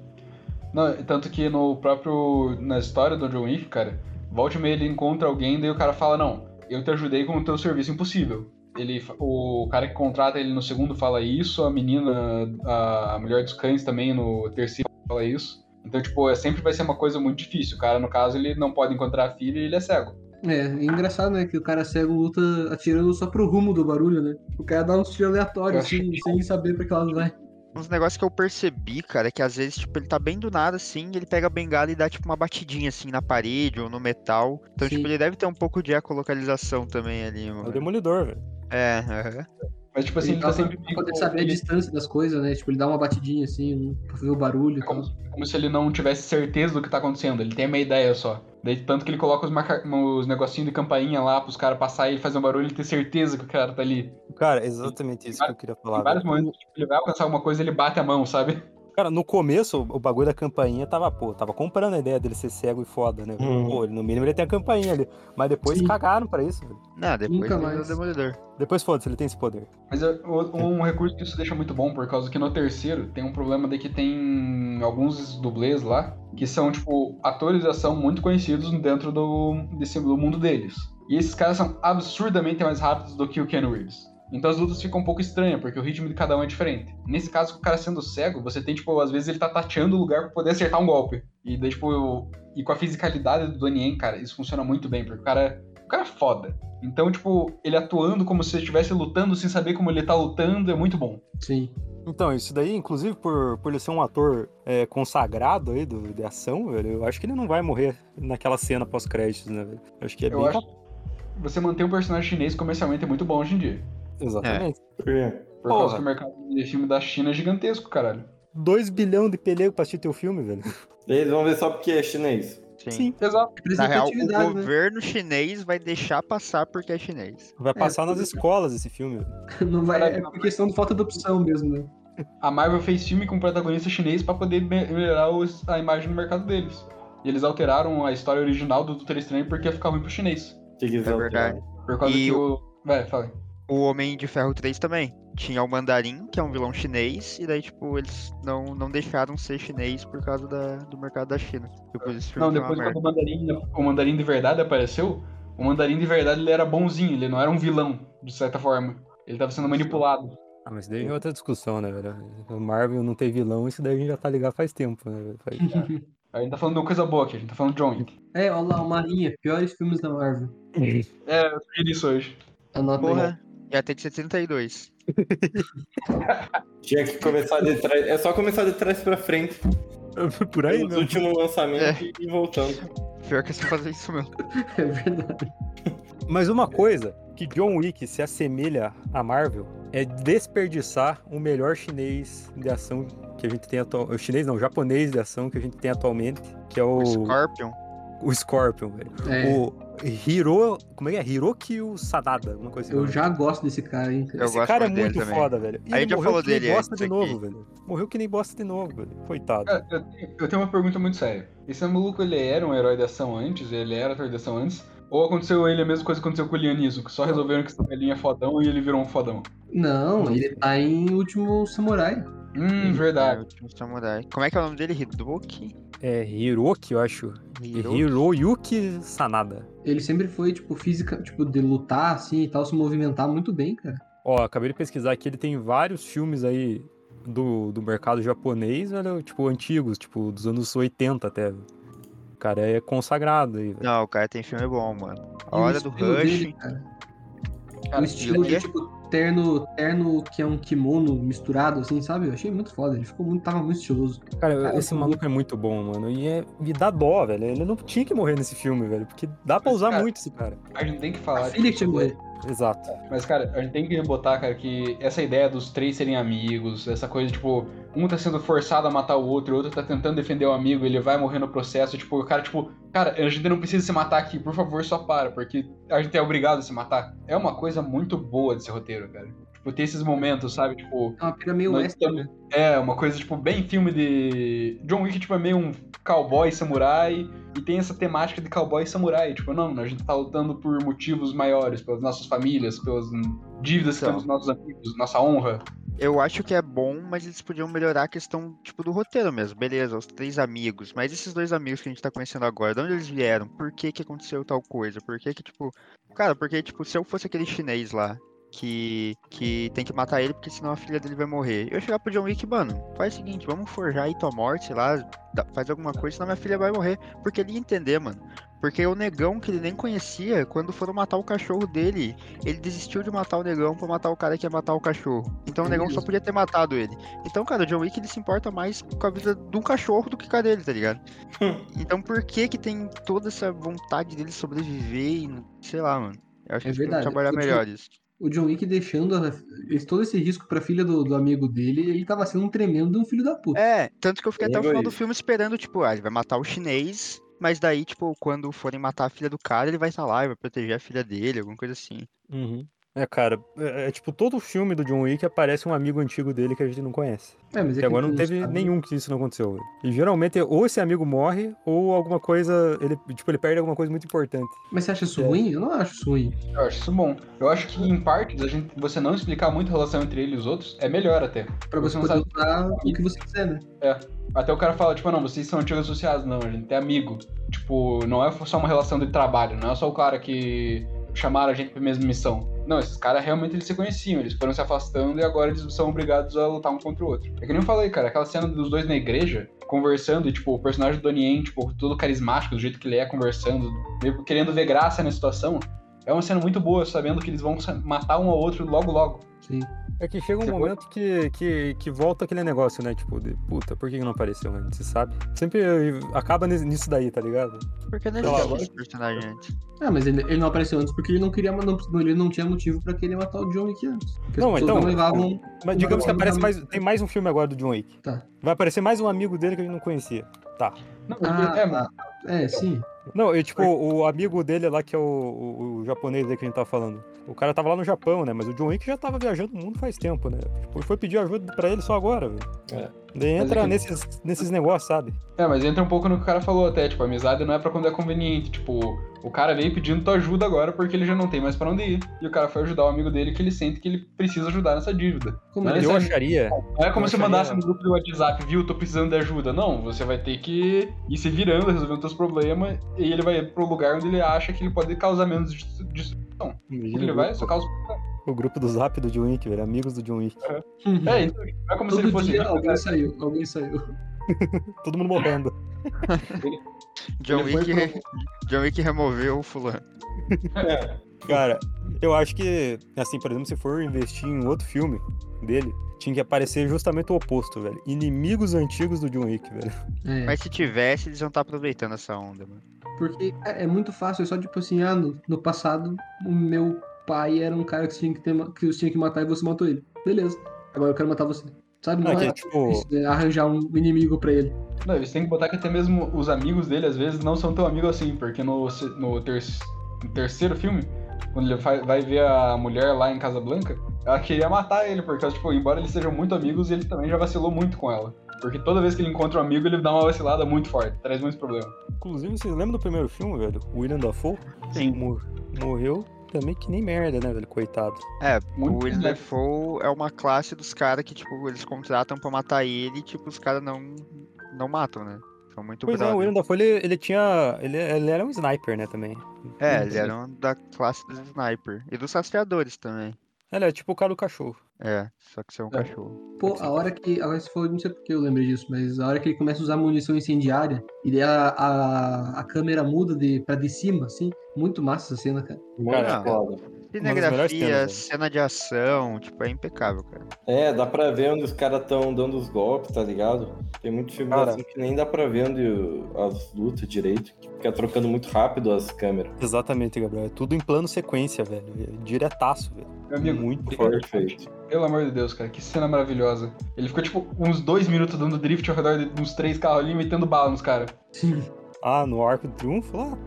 Não, tanto que no próprio. Na história do John Wick, cara, volte e ele encontra alguém, daí o cara fala, não, eu te ajudei com o teu serviço impossível. Ele, o cara que contrata ele no segundo fala isso, a menina, a mulher dos cães também no terceiro fala isso. Então, tipo, é, sempre vai ser uma coisa muito difícil. O cara, no caso, ele não pode encontrar a filha e ele é cego. É, é engraçado, né? Que o cara cego luta atirando só pro rumo do barulho, né? O cara dá uns tiros aleatórios, assim, sem saber pra que lado vai. Uns negócios que eu percebi, cara, é que às vezes, tipo, ele tá bem do nada, assim, ele pega a bengala e dá, tipo, uma batidinha, assim, na parede ou no metal. Então, Sim. tipo, ele deve ter um pouco de ecolocalização também ali, É o mano. demolidor, velho. É, aham. Mas, tipo assim, ele ele tá dá sempre pra poder saber a ele- distância das coisas, né? Tipo, ele dá uma batidinha assim, pra ver o barulho É como, como se ele não tivesse certeza do que tá acontecendo, ele tem uma ideia só. Daí, tanto que ele coloca os, marca... os negocinhos de campainha lá pros caras passar e ele fazer um barulho e ter certeza que o cara tá ali. Cara, exatamente isso que eu queria falar. Em vários momentos, tipo, ele vai alcançar alguma coisa ele bate a mão, sabe? Cara, no começo, o bagulho da campainha tava, pô, tava comprando a ideia dele ser cego e foda, né? Hum. Pô, ele- no mínimo ele tem a campainha ali. Mas depois Sim. cagaram pra isso, velho. Não, depois Nunca é o mais. demolidor. Depois foda-se, ele tem esse poder. Mas é, um recurso que isso deixa muito bom, por causa que no terceiro tem um problema de que tem alguns dublês lá que são, tipo, atores de ação muito conhecidos dentro do, desse, do mundo deles. E esses caras são absurdamente mais rápidos do que o Ken Reeves. Então as lutas ficam um pouco estranhas, porque o ritmo de cada um é diferente. Nesse caso, com o cara sendo cego, você tem, tipo, às vezes ele tá tateando o lugar pra poder acertar um golpe. E daí, tipo, eu- e com a fisicalidade do Donnie Yen, cara, isso funciona muito bem, porque o cara, o cara é foda. Então, tipo, ele atuando como se ele estivesse lutando sem saber como ele tá lutando é muito bom. Sim. Então, isso daí, inclusive, por, por ele ser um ator é, consagrado aí do, de ação, velho, eu acho que ele não vai morrer naquela cena pós-créditos, né, velho? Eu acho que é Eu bem acho você manter um personagem chinês comercialmente é muito bom hoje em dia. Exatamente. Por quê? Por Porra. causa que o mercado de filme da China é gigantesco, caralho. 2 bilhões de pelego pra assistir teu filme, velho. Eles vão ver só porque é chinês. Sim. Exato. Na real, o né? governo chinês vai deixar passar porque é chinês. Vai passar nas tudo- escolas esse filme. (laughs) Não vai, é por questão de falta de opção mesmo, né? A Marvel fez filme com protagonista chinês pra poder me- melhorar os- a imagem do mercado deles. E eles alteraram a história original do Doutor Estranho porque ia ficar ruim pro chinês. Que que É verdade. Por causa E que o- o. Vai, fala. O Homem de Ferro 3 também. Tinha o Mandarim, que é um vilão chinês, e daí, tipo, eles não, não deixaram ser chinês por causa da, do mercado da China. Depois esse filme Não, depois quando o mandarim, o mandarim de verdade apareceu, o mandarim de verdade ele era bonzinho, ele não era um vilão, de certa forma. Ele tava sendo manipulado. Ah, mas daí é outra discussão, né, velho? O Marvel não tem vilão, isso daí a gente já tá ligado faz tempo, né, velho? Faz- (laughs) A gente tá falando de uma coisa boa aqui, a gente tá falando de John Wick. É, olha lá, o Marinha, piores filmes da Marvel. É, eu sugeri isso hoje. Anota aí. Porra, ia ter que ser 32. (laughs) Tinha que começar de trás. É só começar de trás pra frente. (laughs) Por aí, Os não. últimos lançamentos É. e voltando. Pior que é só fazer isso mesmo. (laughs) É verdade. Mas uma coisa que John Wick se assemelha a Marvel é desperdiçar o melhor chinês de ação que a gente tem atualmente. O chinês não, o japonês de ação que a gente tem atualmente, que é o. O Scorpion. O Scorpion, velho. É, O Hiro. Como é que é? Hiroki Sanada, alguma coisa assim. eu já gosto desse cara, hein? Eu Esse cara é muito dele também. foda, velho. E A ele gente já morreu falou que nem dele bosta de novo, aqui. velho. Morreu que nem bosta de novo, velho. Coitado. Cara, eu, tenho- eu tenho uma pergunta muito séria. Esse maluco, ele era um herói de ação antes? Ele era ator de ação antes? Ou aconteceu ele a mesma coisa que aconteceu com o Lianismo, que só resolveram que esse velhinho é fodão e ele virou um fodão? Não, ele tá em Último Samurai. Hum, É, verdade. o último samurai. Como é que é o nome dele? Hidoki? É Hiroki, eu acho. Hiroki? Hiroyuki Sanada. Ele sempre foi, tipo, física, tipo, de lutar assim e tal, se movimentar muito bem, cara. Ó, acabei de pesquisar aqui, ele tem vários filmes aí do, do mercado japonês, velho, tipo, antigos, tipo, dos anos 80 até. O cara é consagrado aí, velho. Não, o cara tem filme bom, mano. A o Hora do Rush. dele, cara. Cara, o estilo de, tipo, terno, terno que é um kimono misturado, assim, sabe? Eu achei muito foda. Ele ficou muito, tava muito estiloso. Cara, Cara, esse maluco é muito bom, mano. E, é, e dá dó, velho. Ele não tinha que morrer nesse filme, velho. Porque dá pra usar cara, muito esse cara. A gente tem que A falar. filha que tinha que morrer. Exato. Mas, cara, a gente tem que botar, cara, que essa ideia dos três serem amigos, essa coisa, tipo, um tá sendo forçado a matar o outro, o outro tá tentando defender o amigo, ele vai morrer no processo, tipo, o cara, tipo, cara, a gente não precisa se matar aqui, por favor, só para, porque a gente é obrigado a se matar. É uma coisa muito boa desse roteiro, cara. Tipo, ter esses momentos, sabe? Tipo, É uma pira meio western, né? é uma coisa, tipo, bem filme de. John Wick, tipo, é meio um cowboy samurai. E tem essa temática de cowboy samurai. Tipo, não, a gente tá lutando por motivos maiores, pelas nossas famílias, pelas dívidas que Então. temos com nossos amigos, nossa honra. Eu acho que é bom, mas eles podiam melhorar a questão, tipo, do roteiro mesmo. Beleza, os três amigos. Mas esses dois amigos que a gente tá conhecendo agora, de onde eles vieram? Por que que aconteceu tal coisa? Por que que, tipo... Cara, porque, tipo, se eu fosse aquele chinês lá, que, que tem que matar ele porque senão a filha dele vai morrer. Eu chegar pro John Wick, mano, faz o seguinte, vamos forjar aí tua morte, sei lá, faz alguma coisa, senão minha filha vai morrer. Porque ele ia entender, mano. Porque o negão que ele nem conhecia, quando foram matar o cachorro dele, ele desistiu de matar o negão pra matar o cara que ia matar o cachorro. Então o negão só podia ter matado ele. Então, cara, o John Wick ele se importa mais com a vida do cachorro do que com a dele, tá ligado? então por que que tem toda essa vontade dele sobreviver e não- sei lá, mano. Eu acho É que verdade. trabalhar Eu, tipo, melhor isso. O John Wick deixando a- esse- todo esse risco pra filha do, do amigo dele, ele tava sendo um tremendo um filho da puta. É, tanto que eu fiquei Bem até o final do filme esperando, tipo, ah, ele vai matar o chinês, mas daí, tipo, quando forem matar a filha do cara, ele vai estar lá e vai proteger a filha dele, alguma coisa assim. Uhum. É, cara, é, é tipo, todo filme do John Wick aparece um amigo antigo dele que a gente não conhece. É, mas é que agora não teve sabe. nenhum que isso não aconteceu. velho. E geralmente, ou esse amigo morre, ou alguma coisa. Ele, tipo, ele perde alguma coisa muito importante. Mas você acha isso É. ruim? Eu não acho isso ruim. Eu acho isso bom. Eu acho que, em partes, a gente, você não explicar muito a relação entre ele e os outros é melhor até. Pra você Você não poder sabe- usar o que você quiser, né? Até o cara fala, tipo, não, vocês são antigos associados. Não, a gente é amigo. Tipo, não é só uma relação de trabalho, não é só o cara que chamaram a gente pra mesma missão. Não, esses caras realmente eles se conheciam, eles foram se afastando e agora eles são obrigados a lutar um contra o outro. É que nem eu falei, cara, aquela cena dos dois na igreja, conversando, e, tipo, o personagem do Donnie tipo, todo carismático, do jeito que ele é, conversando, querendo ver graça na situação, é uma cena muito boa, sabendo que eles vão matar um ao outro logo logo. Sim. É que chega um Chegou. momento que, que, que volta aquele negócio, né? Tipo, de puta, por que não apareceu antes? Você sabe? Sempre acaba nis- nisso daí, tá ligado? Porque não agora- esse personagem antes. Ah, mas ele, ele não apareceu antes porque ele não queria, não, ele não tinha motivo pra querer matar o John Wick antes. Não, então, não levavam. Mas digamos que aparece mais. Tem mais um filme agora do John Wick. Tá. Vai aparecer mais um amigo dele que a gente não conhecia. Tá. Não, Ah, é, tá. É, sim. Não, e tipo, o amigo dele lá, que é o, o, o japonês aí que a gente tava falando. O cara tava lá no Japão, né? Mas o John Wick já tava viajando o mundo faz tempo, né? Tipo, foi pedir ajuda pra ele só agora, velho. É. Daí entra é que- nesses, nesses negócios, sabe? É, mas entra um pouco no que o cara falou até, tipo, amizade não é pra quando é conveniente. Tipo, o cara veio pedindo tua ajuda agora porque ele já não tem mais pra onde ir. E o cara foi ajudar o amigo dele que ele sente que ele precisa ajudar nessa dívida. Como Mas ele Eu é- acharia. Não é como se mandasse no grupo do WhatsApp, viu, tô precisando de ajuda. Não, você vai ter que ir se virando, resolvendo seus problemas, e ele vai pro lugar onde ele acha que ele pode causar menos destru- destruição. Porque ele vai só causa. O grupo do Zap do John Wick, velho. Amigos do John Wick. É, então, não é como se Todo ele fosse. dia alguém saiu, alguém saiu. (laughs) Todo mundo morrendo. (laughs) John Wick, re- (laughs) John Wick removeu o fulano. É, Cara, eu acho que, assim, por exemplo, se for investir em outro filme dele, tinha que aparecer justamente o oposto, velho. Inimigos antigos do John Wick, velho. É, Mas se tivesse, eles iam estar aproveitando essa onda, mano. porque é, é muito fácil, é só tipo assim, ah, no, no passado o meu pai era um cara que você tinha que, ter, que você tinha que matar e você matou ele. Beleza. Agora eu quero matar você. Sabe? Não Não, é que, tipo, né? arranjar um inimigo pra ele. Não, eles têm que botar que até mesmo os amigos dele, às vezes, não são tão amigos assim, porque no, no, ter- no terceiro filme, quando ele vai, vai ver a mulher lá em Casablanca, ela queria matar ele, porque, tipo, embora eles sejam muito amigos, ele também já vacilou muito com ela. Porque toda vez que ele encontra um amigo, ele dá uma vacilada muito forte, traz muitos problemas. inclusive, vocês lembram do primeiro filme, velho? O William Dafoe? Sim. Mor- morreu também que nem merda, né, velho? Coitado. É, Muito o Willem. Dafoe é uma classe dos caras que, tipo, eles contratam pra matar ele e, tipo, os caras não, não matam, né? São muito Pois é, o brother. William Dafoe, ele, ele tinha... Ele, ele era um sniper, né, também. É, eles eram da classe dos sniper. E dos rastreadores também. Ele é tipo o cara do cachorro. É, só que você é um É. cachorro. Pô, a hora que. Agora você falou, não sei porque eu lembrei disso, mas a hora que ele começa a usar munição incendiária e daí a, a, a câmera muda de, pra de cima, assim. Muito massa essa cena, cara. Muito Cara, foda. Cinegrafia, cenas, velho. cena de ação, tipo, é impecável, cara. É, dá pra ver onde os caras estão dando os golpes, tá ligado? Tem muito filme Cara. assim que nem dá pra ver onde as lutas direito, que fica trocando muito rápido as câmeras. Exatamente, Gabriel. É tudo em plano sequência, velho. É diretaço, velho. Meu amigo, Muito. Perfeito. pelo amor de Deus, cara, que cena maravilhosa. Ele ficou, tipo, uns dois minutos dando drift ao redor de uns três carros ali, metendo bala nos caras. Sim. Ah, no Arco do Triunfo lá?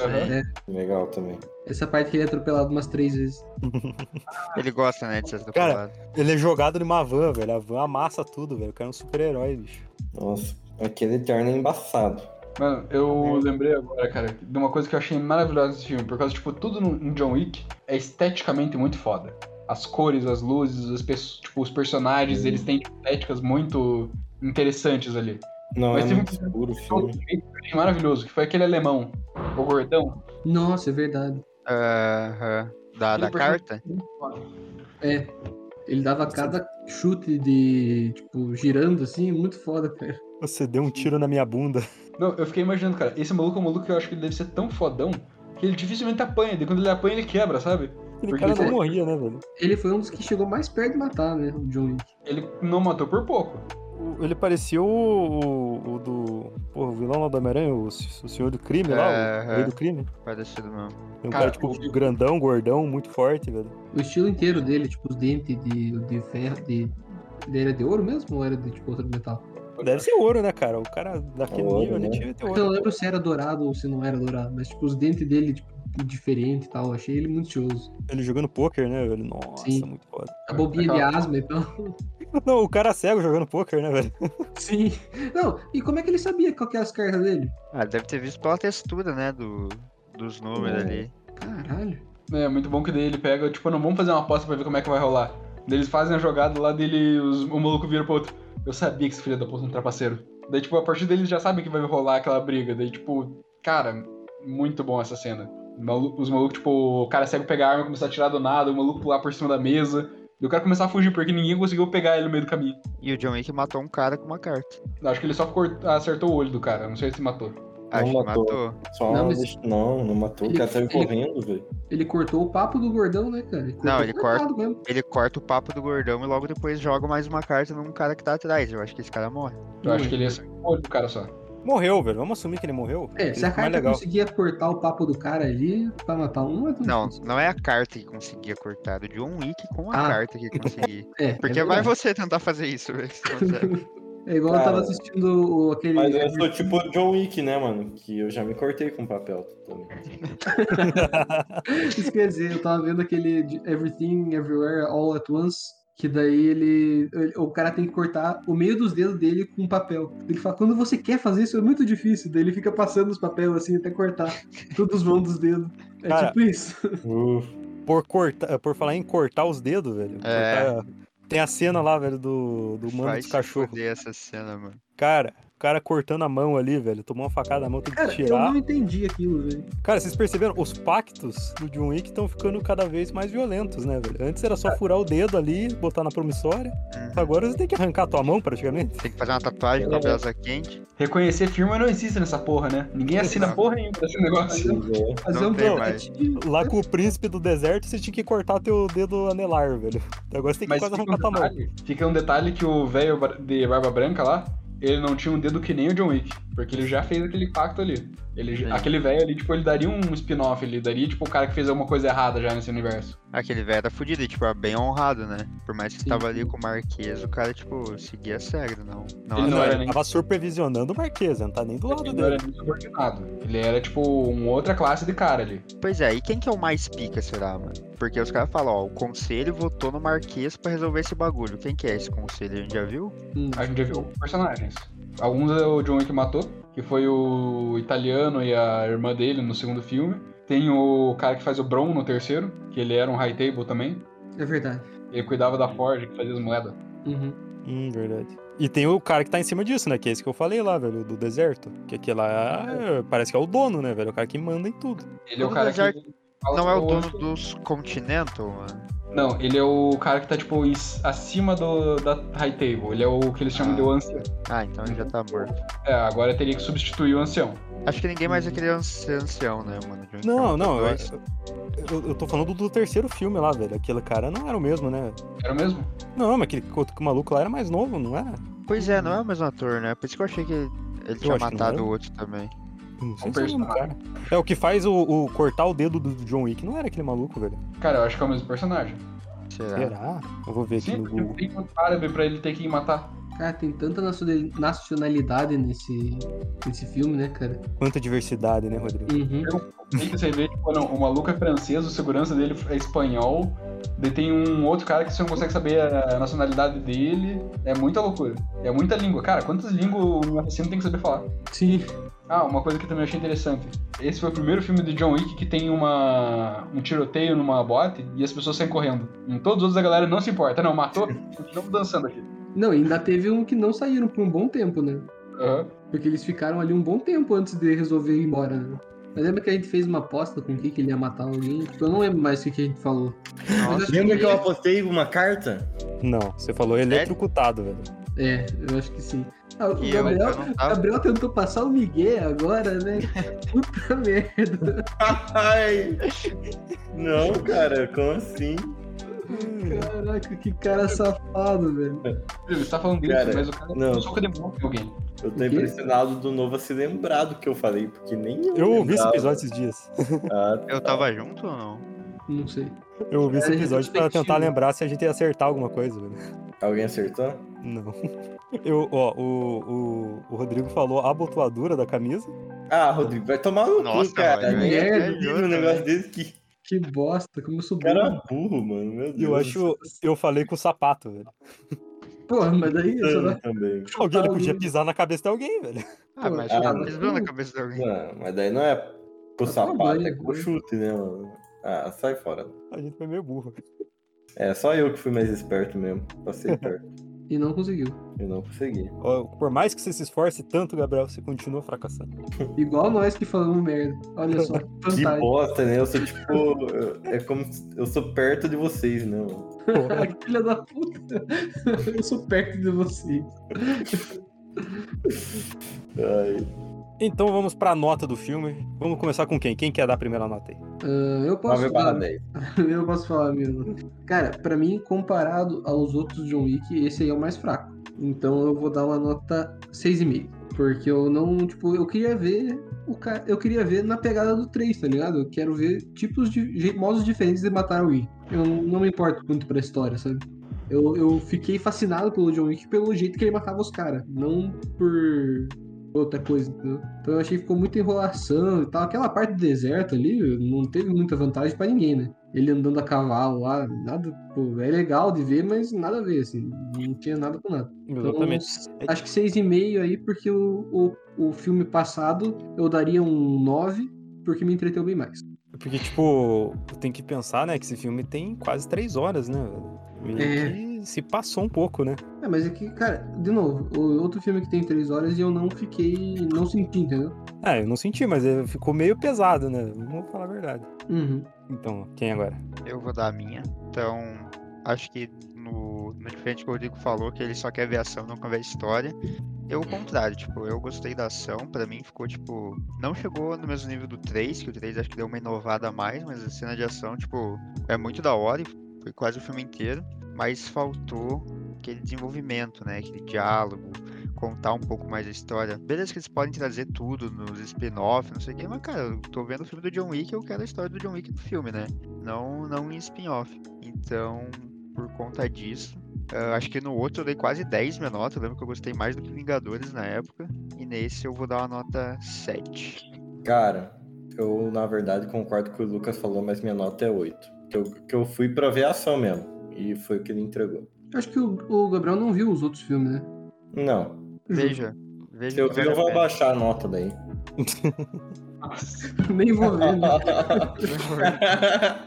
Aham. Legal também. Essa parte que ele é atropelado umas três vezes. (laughs) Ele gosta, né, de ser Cara, atropelado. Ele é jogado numa van, velho. A van amassa tudo, velho. O cara é um super-herói, bicho. Nossa, aquele Eterno é embaçado. Mano, eu lembrei agora, cara, de uma coisa que eu achei maravilhosa nesse filme, por causa, tipo, tudo no, em John Wick é esteticamente muito foda. As cores, as luzes, as tipo, os personagens, Sim. eles têm estéticas muito interessantes ali. Não, Mas é tem muito um- escuro o filme. achei maravilhoso, que foi aquele alemão, o gordão. Nossa, é verdade. Aham. Da, da personagem carta? É. Ele dava cada chute de, tipo, girando assim, muito foda, cara. Você deu um tiro na minha bunda. Não, eu fiquei imaginando, cara, esse maluco é um maluco que eu acho que ele deve ser tão fodão que ele dificilmente apanha. E quando ele apanha, ele quebra, sabe? Aquele Porque cara não ele- morria, né, velho? Ele foi um dos que chegou mais perto de matar, né? O John Wick. Ele não matou por pouco. O- Ele parecia o, o, o do. Porra, o vilão lá do Homem-Aranha, o, o senhor do crime lá, o É, rei é. do crime. Parecido mesmo. Tem um Cara, cara, tipo, o- grandão, gordão, muito forte, velho. O estilo inteiro dele, tipo, os dentes de, de ferro, de... Ele era de ouro mesmo ou era de, tipo, outro metal? Deve ser ouro, né, cara? O cara daquele Ouro, nível né? tinha que ter Eu não ouro. lembro se era dourado ou se não era dourado, mas, tipo, os dentes dele, tipo, diferente e tal. Eu achei ele muito chioso. Ele jogando poker, né, velho? Nossa, Sim. muito foda. A bobinha de Aquela- asma, então. (laughs) Não, o cara cego jogando poker, né, velho? Sim. Não, e como é que ele sabia qual que é as cartas dele? Ah, deve ter visto pela textura, né, do, dos números É. ali. Caralho. É, muito bom que daí ele pega, tipo, não vamos fazer uma aposta pra ver como é que vai rolar. Daí eles fazem a jogada lá dele, os, o maluco vira pro outro. Eu sabia que esse filho da puta é um trapaceiro. Daí, tipo, a partir dele eles já sabem que vai rolar aquela briga. Daí, tipo, cara, muito bom essa cena. Malu- Os malucos, tipo, o cara cego pegar a arma, começar a tirar do nada, o maluco pular por cima da mesa. E o cara começar a fugir, porque ninguém conseguiu pegar ele no meio do caminho. E o John Wick matou um cara com uma carta. Acho que ele só acertou o olho do cara, não sei se matou. Acho que matou. matou. Só Não, mas- não, não matou. Ele- O cara saiu ele- correndo, velho. Ele cortou o papo do gordão, né, cara? cortou Não, ele cortado mesmo. Ele corta o papo do gordão e logo depois joga mais uma carta num cara que tá atrás. Eu acho que esse cara morre. Eu acho que ele acertou o olho do cara só. Morreu, velho. Vamos assumir que ele morreu. É, se a mais carta legal. conseguia cortar o papo do cara ali pra matar um, não é Não, difícil. não é a carta que conseguia cortar, o John Wick com a Ah. carta que conseguia. (laughs) É, Porque é vai você tentar fazer isso, velho. (laughs) É igual eu tava Cara, assistindo o- aquele. Mas eu sou tipo o John Wick, né, mano? Que eu já me cortei com papel também. (laughs) Dizer, eu tava vendo aquele Everything Everywhere All at Once. Que daí ele, ele- O cara tem que cortar o meio dos dedos dele com papel. Ele fala, quando você quer fazer isso é muito difícil. Daí ele fica passando os papéis assim até cortar todos os mãos dos dedos. É Cara, tipo isso. (laughs) Uf, Por, cortar, por falar em cortar os dedos, velho. É. cortar- Tem a cena lá, velho, do, do mano Vai dos cachorros. essa cena, mano. Cara, cara cortando a mão ali, velho. Tomou uma facada na mão, tem que Cara, eu tirar. não entendi aquilo, velho. Cara, vocês perceberam? Os pactos do John Wick estão ficando cada vez mais violentos, né, velho? Antes era só furar o dedo ali, botar na promissória. Uhum. Agora você tem que arrancar a tua mão, praticamente. Tem que fazer uma tatuagem com a É. brasa quente. Reconhecer firma não existe nessa porra, né? Ninguém assina Exato. porra nenhuma desse negócio. é. Fazer Não um tem tatuagem. Lá com o príncipe do deserto, você tinha que cortar teu dedo anelar, velho. Agora você tem que Mas quase arrancar um, tua mão. fica um detalhe que o velho de barba branca lá, ele não tinha um dedo que nem o John Wick. Porque ele já fez aquele pacto ali. Ele, Sim. aquele velho ali, tipo, ele daria um spin-off, ele daria, tipo, o cara que fez alguma coisa errada já nesse universo. Aquele velho era fudido, e, tipo, era bem honrado, né? Por mais que Sim, tava ali com o Marquês, o cara, tipo, seguia a sério, não. Não, Ele Não, era- era ele nem- tava supervisionando o Marquês, não tá nem do lado Ele não dele. era nem subordinado. Ele era, tipo, uma outra classe de cara ali. Pois é, e quem que é o mais pica, será, mano? Porque os caras falam, ó, o conselho votou no Marquês pra resolver esse bagulho. Quem que é esse conselho? A gente já viu? Hum. A gente já viu personagens. Alguns é o John Wick matou, que foi o italiano e a irmã dele no segundo filme. Tem o cara que faz o Bron no terceiro, que ele era um high table também. É verdade. Ele cuidava da forja, que fazia as moedas. Uhum. Hum, verdade. E tem o cara que tá em cima disso, né? Que é esse que eu falei lá, velho, do deserto. Que aquele lá é- parece que é o dono, né, velho? O cara que manda em tudo. Ele é o cara deserto que... fala Não é o dono dos Continental, mano? Não, ele é o cara que tá, tipo, acima do, da high table. Ele é o que eles chamam de o ancião. Ah, então ele já tá morto. É, agora teria que substituir o ancião. Acho que ninguém mais vai querer ser ancião, né, mano? Não, é não, eu, eu, eu tô falando do terceiro filme lá, velho. Aquele cara não era o mesmo, né? Era o mesmo? Não, mas aquele outro maluco lá era mais novo, não era? Pois é, não é o mesmo ator, né? Por isso que eu achei que ele tinha que não matado era. o outro também. Eu Não sei Um se é o cara. É que faz o, o cortar o dedo do John Wick. Não era aquele maluco, velho. Cara, eu acho que é o mesmo personagem. Será? Será? Eu vou ver aqui Sim, no porque Google. tem um árabe pra ele ter que matar. Cara, tem tanta nacionali- nacionalidade nesse, nesse filme, né, cara? Quanta diversidade, né, Rodrigo? Uhum. Você vê, tipo, não, o maluco é francês, o segurança dele é espanhol. Daí tem um outro cara que você não consegue saber a nacionalidade dele. É muita loucura. É muita língua. Cara, quantas línguas um assassino tem que saber falar? Sim. Ah, uma coisa que eu também achei interessante. Esse foi o primeiro filme de John Wick que tem uma, um tiroteio numa boate e as pessoas saem correndo. Em todos os outros a galera não se importa. Não, matou, (laughs) continuamos dançando aqui. Não, ainda teve um que não saíram por um bom tempo, né? Aham. Porque eles ficaram ali um bom tempo antes de resolver ir embora, né? Mas lembra que a gente fez uma aposta com o que, que ele ia matar alguém? Tipo, eu não lembro mais o que, que a gente falou. Acho Lembra que eu ele- apostei uma carta? Não, você falou eletrocutado, velho. É, eu acho que sim. Ah, o Gabriel, eu tava. Gabriel tentou passar o Miguel agora, né? (laughs) Puta merda. Ai! Não, cara, como assim? Caraca, que cara safado, velho. Você tá falando dele, mas o cara não. em alguém. Eu tô impressionado do novo a se lembrar do que eu falei, porque nem eu. Eu ouvi esse episódio esses dias. Ah, Eu tava junto ou não? Não sei. Eu ouvi esse É episódio pra tentar lembrar se a gente ia acertar alguma coisa, velho. alguém acertou? Não. Eu, ó, o, o, o Rodrigo falou a abotoadura da camisa. Ah, Rodrigo, vai tomar no Nossa, cu, cara. Nem é é possível um negócio desse que Que bosta, como eu sou cara burro. burro, mano. Meu Deus. Eu acho. Eu falei com o sapato, velho. Porra, mas daí eu só Também. Alguém ele podia Tá, pisar na cabeça de alguém, velho. Ah, mas Ah, pisou na cabeça de alguém. Não, mas daí não é com Tá sapato, é com né? chute, né, mano? Ah, sai fora. A gente foi meio burro. É, só eu que fui mais esperto mesmo. Passei (laughs) perto. E não conseguiu. Eu não consegui. Ó, Por mais que você se esforce tanto, Gabriel, você continua fracassando. (laughs) Igual nós que falamos merda. Olha só, (laughs) Que bosta, né? Eu sou tipo. eu- É como se eu sou perto de vocês, né, mano? Porra. Filha da puta. Eu sou perto de você. Ai. Então vamos pra nota do filme. Vamos começar com quem? Quem quer dar a primeira nota aí? Ah, eu posso 9 barra dar- 10. Eu posso falar mesmo. Cara, pra mim, comparado aos outros John Wick, esse aí é o mais fraco. Então eu vou dar uma nota 6,5. Porque eu não, tipo, eu queria ver o cara. Eu queria ver na pegada do 3, tá ligado? Eu quero ver tipos de modos diferentes de matar alguém. Eu não, não me importo muito pra história, sabe? Eu, eu fiquei fascinado pelo John Wick pelo jeito que ele matava os caras, não por outra coisa, entendeu? Então eu achei que ficou muita enrolação e tal. Aquela parte do deserto ali não teve muita vantagem pra ninguém, né? Ele andando a cavalo lá, nada, pô, é legal de ver, mas nada a ver, assim, não tinha nada com nada. Então, Exatamente. acho que 6,5 aí, porque o, o, o filme passado eu daria um 9, porque me entreteu bem mais. Porque, tipo, tem que pensar, né, que esse filme tem quase três horas, né? Meio É. que se passou um pouco, né? É, mas é que, cara, de novo, o outro filme que tem 3 horas e eu não fiquei. não senti, entendeu? É, eu não senti, mas ficou meio pesado, né? Vamos falar a verdade. Uhum. Então, quem agora? Eu vou dar a minha. Então, acho que no, no diferente que o Rodrigo falou, que ele só quer ver ação, não quer ver história. Eu, o contrário, tipo, eu gostei da ação, pra mim ficou, tipo, não chegou no mesmo nível do 3, que o 3 acho que deu uma inovada a mais, mas a cena de ação, tipo, é muito da hora e foi quase o filme inteiro, mas faltou aquele desenvolvimento, né, aquele diálogo, contar um pouco mais a história. Beleza que eles podem trazer tudo nos spin-off, não sei o quê, mas, cara, eu tô vendo o filme do John Wick, eu quero a história do John Wick no filme, né? Não, não em spin-off. Então, por conta disso, ah, acho que no outro eu dei quase 10 minha nota. Eu lembro que eu gostei mais do que Vingadores na época. E nesse eu vou dar uma nota 7. Cara, eu na verdade concordo com o que o Lucas falou, mas minha nota é 8. Que eu, que eu fui pra ver a ação mesmo. E foi o que ele entregou. Acho que o, o Gabriel não viu os outros filmes, né? Não. Veja. Veja Se eu ver, eu vou pena. abaixar a nota daí. (laughs) Nem vou ver, né? (laughs)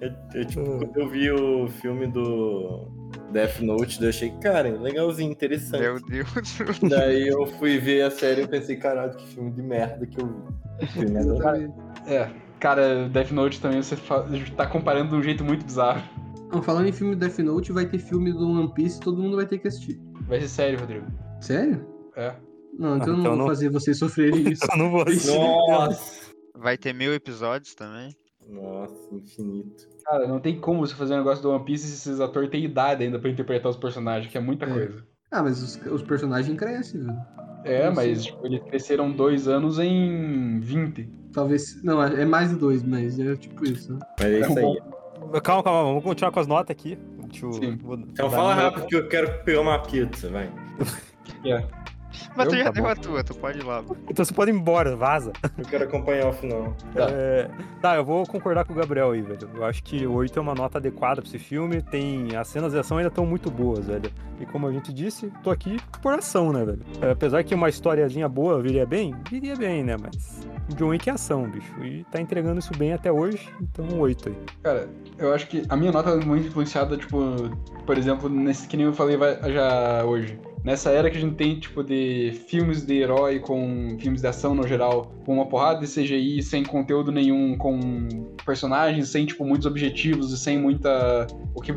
eu, eu, tipo, quando eu vi o filme do Death Note, eu achei, cara, legalzinho, interessante. Meu Deus. (laughs) Daí eu fui ver a série e pensei, caralho, que filme de merda que eu vi. Exatamente. É, cara, Death Note também você tá comparando de um jeito muito bizarro. Não, falando em filme do Death Note, vai ter filme do One Piece todo mundo vai ter que assistir. Vai ser sério, Rodrigo. Sério? É. Não, então Ah, eu não então vou não- fazer vocês sofrerem (laughs) isso. Eu não vou assistir. Nossa! Vai ter mil episódios também. Nossa, infinito. Cara, não tem como você fazer um negócio do One Piece se esses atores têm idade ainda pra interpretar os personagens, que é muita É. coisa. Ah, mas os, os personagens crescem, viu? É, Não mas tipo, eles cresceram dois anos em 20. Talvez. Não, é mais de dois, mas é tipo isso. Né? Mas é isso aí. Calma, calma, vamos continuar com as notas aqui. Deixa eu, Sim. vou Então fala rápido que eu quero pegar uma pizza, vai. É. Mas Eu? tu já Tá deu bom. a tua, tu pode ir lá. Então você pode ir embora, vaza. Eu quero acompanhar o final. Tá. É, tá, eu vou concordar com o Gabriel aí, velho. Eu acho que o 8 é uma nota adequada pra esse filme. Tem. As cenas de ação ainda estão muito boas, velho. E como a gente disse, tô aqui por ação, né, velho? É, apesar que uma historiazinha boa viria bem, viria bem, né? Mas. o John Wick é ação, bicho. E tá entregando isso bem até hoje, então 8 aí. Cara, eu acho que a minha nota é muito influenciada, tipo, por exemplo, nesse que nem eu falei já hoje. Nessa era que a gente tem, tipo, de filmes de herói com filmes de ação no geral, com uma porrada de CGI, sem conteúdo nenhum, com personagens sem, tipo, muitos objetivos e sem muita. o que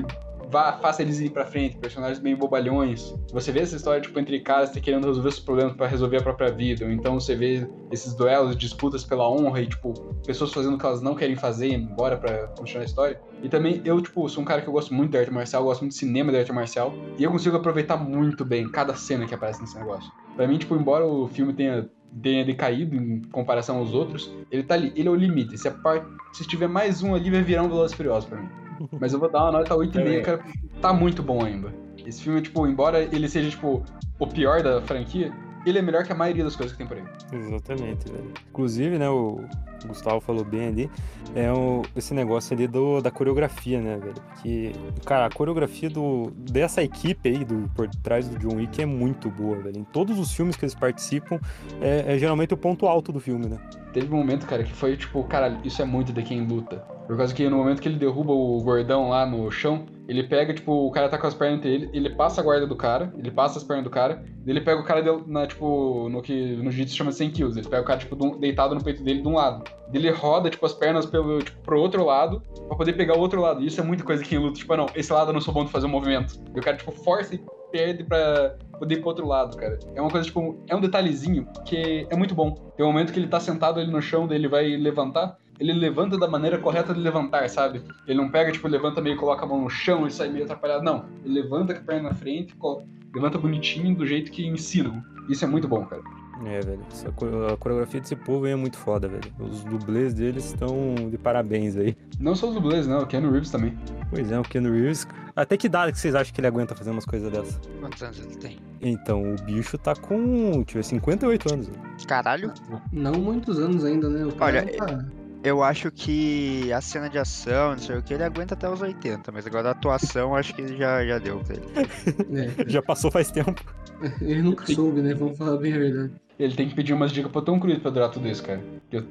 vá, faça eles ir pra frente, personagens bem bobalhões. Você vê essa história, tipo, entre caras que querendo resolver os problemas pra resolver a própria vida. Ou então você vê esses duelos, disputas pela honra e, tipo, pessoas fazendo o que elas não querem fazer e embora pra continuar a história. E também, eu, tipo, sou um cara que eu gosto muito da arte marcial, gosto muito de cinema da arte marcial. E eu consigo aproveitar muito bem cada cena que aparece nesse negócio. Pra mim, tipo, embora o filme tenha, tenha decaído em comparação aos outros, ele tá ali, ele é o limite. Se. Se tiver mais um ali, vai virar um Velozes Furiosos pra mim. Mas eu vou dar uma nota 8,5, Também. cara, tá muito bom ainda. Esse filme, tipo, embora ele seja, tipo, o pior da franquia, ele é melhor que a maioria das coisas que tem por aí. Exatamente, velho. Inclusive, né, o Gustavo falou bem ali, é o, esse negócio ali do, da coreografia, né, velho? Que, cara, a coreografia do, dessa equipe aí, do, por trás do John Wick, é muito boa, velho. Em todos os filmes que eles participam, é, é geralmente o ponto alto do filme, né? Teve um momento, cara, que foi tipo, caralho, isso é muito de quem luta. Por causa que no momento que ele derruba o gordão lá no chão, ele pega, tipo, o cara tá com as pernas entre ele, ele passa a guarda do cara, ele passa as pernas do cara, ele pega o cara de- na, tipo, no que no jiu-jitsu chama de 100 kills. Ele pega o cara, tipo, de um- deitado no peito dele de um lado. Ele roda, tipo, as pernas pelo, tipo, pro outro lado, pra poder pegar o outro lado. E isso é muita coisa de quem luta. Tipo, ah, não, esse lado eu não sou bom de fazer o movimento. E o cara, tipo, força e perde pra poder ir pro outro lado, cara. É uma coisa, tipo, é um detalhezinho que é muito bom. Tem um momento que ele tá sentado ali no chão, daí ele vai levantar, ele levanta da maneira correta de levantar, sabe? Ele não pega, tipo, levanta meio e coloca a mão no chão e sai meio atrapalhado. Não. Ele levanta com a perna na frente, levanta bonitinho do jeito que ensinam. Isso é muito bom, cara. É, velho. A coreografia desse povo aí é muito foda, velho. Os dublês deles estão de parabéns aí. Não só os dublês, não. O Keanu Reeves também. Pois é, o Keanu Reeves. Até que idade que vocês acham que ele aguenta fazer umas coisas dessas? Quantos anos ele tem? Então, o bicho tá com, ver, 58 anos. velho. Caralho, Não muitos anos ainda, né? O cara Olha, tá- eu acho que a cena de ação, não sei o que, ele aguenta até os 80, mas agora a atuação acho que já, já deu pra ele. é, (laughs) Já passou faz tempo. ele nunca soube, né? Vamos falar bem a verdade. Ele tem que pedir umas dicas pro Tom Cruise pra durar tudo isso, cara.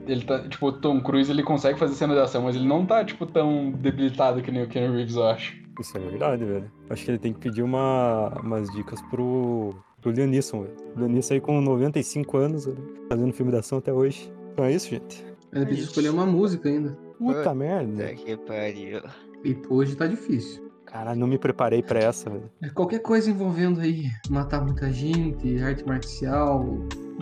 Ele tá, tipo, o Tom Cruise ele consegue fazer cena de ação, mas ele não tá, tipo, tão debilitado que nem o Keanu Reeves, eu acho. Isso é verdade, velho. Acho que ele tem que pedir uma, umas dicas pro, pro Liam Neeson, velho. O Neeson aí com 95 anos, velho, fazendo filme de ação até hoje. Então é isso, gente. Ele precisa escolher uma música ainda. Puta merda. que pariu. E hoje tá difícil. Caralho, não me preparei pra essa, velho. É, Qualquer coisa envolvendo aí matar muita gente, arte marcial,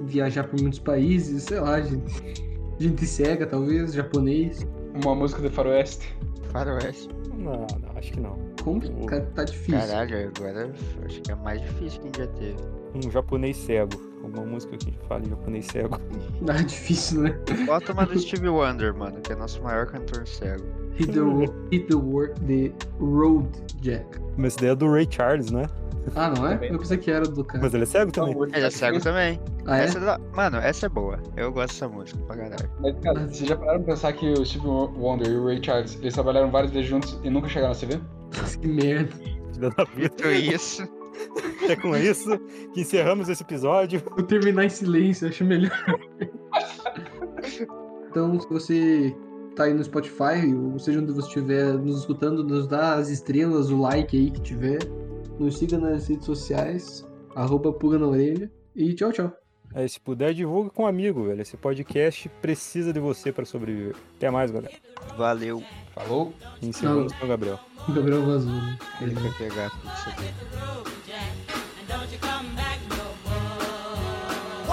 viajar por muitos países, sei lá, gente. Gente cega, talvez, japonês. Uma música de faroeste. Faroeste. Não, não, acho que não. Complicado, tá difícil. Caralho, agora acho que é mais difícil que a gente já teve. Um japonês cego. Alguma música que fala em japonês cego. Tá (laughs) difícil, né? Bota uma do Stevie Wonder, mano, que é nosso maior cantor cego. Hit the, hit the, wor- the road, Jack. Mas essa ideia é do Ray Charles, né? Ah, não é? Eu pensei que era do cara. Mas ele é cego também. Ele é cego também. Ah, é? Essa é da- Mano, essa é boa. Eu gosto dessa música pra caralho. Mas, cara, vocês já pararam pra pensar que o Steve Wonder e o Ray Charles, eles trabalharam várias vezes juntos e nunca chegaram a se ver? (laughs) Que merda. Dito isso, (laughs) É com isso que encerramos esse episódio. Vou terminar em silêncio, acho melhor. então, se você tá aí no Spotify, ou seja onde você estiver nos escutando, nos dá as estrelas, o like aí que tiver. Nos siga nas redes sociais, arroba Puga na Orelha. E tchau, tchau. Aí, se puder, divulga com um amigo, velho. Esse podcast precisa de você pra sobreviver. Até mais, galera. valeu. Falou? Com o Gabriel. O Gabriel vazou, né? Ele vai pegar a pizza dele.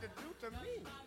to do to me?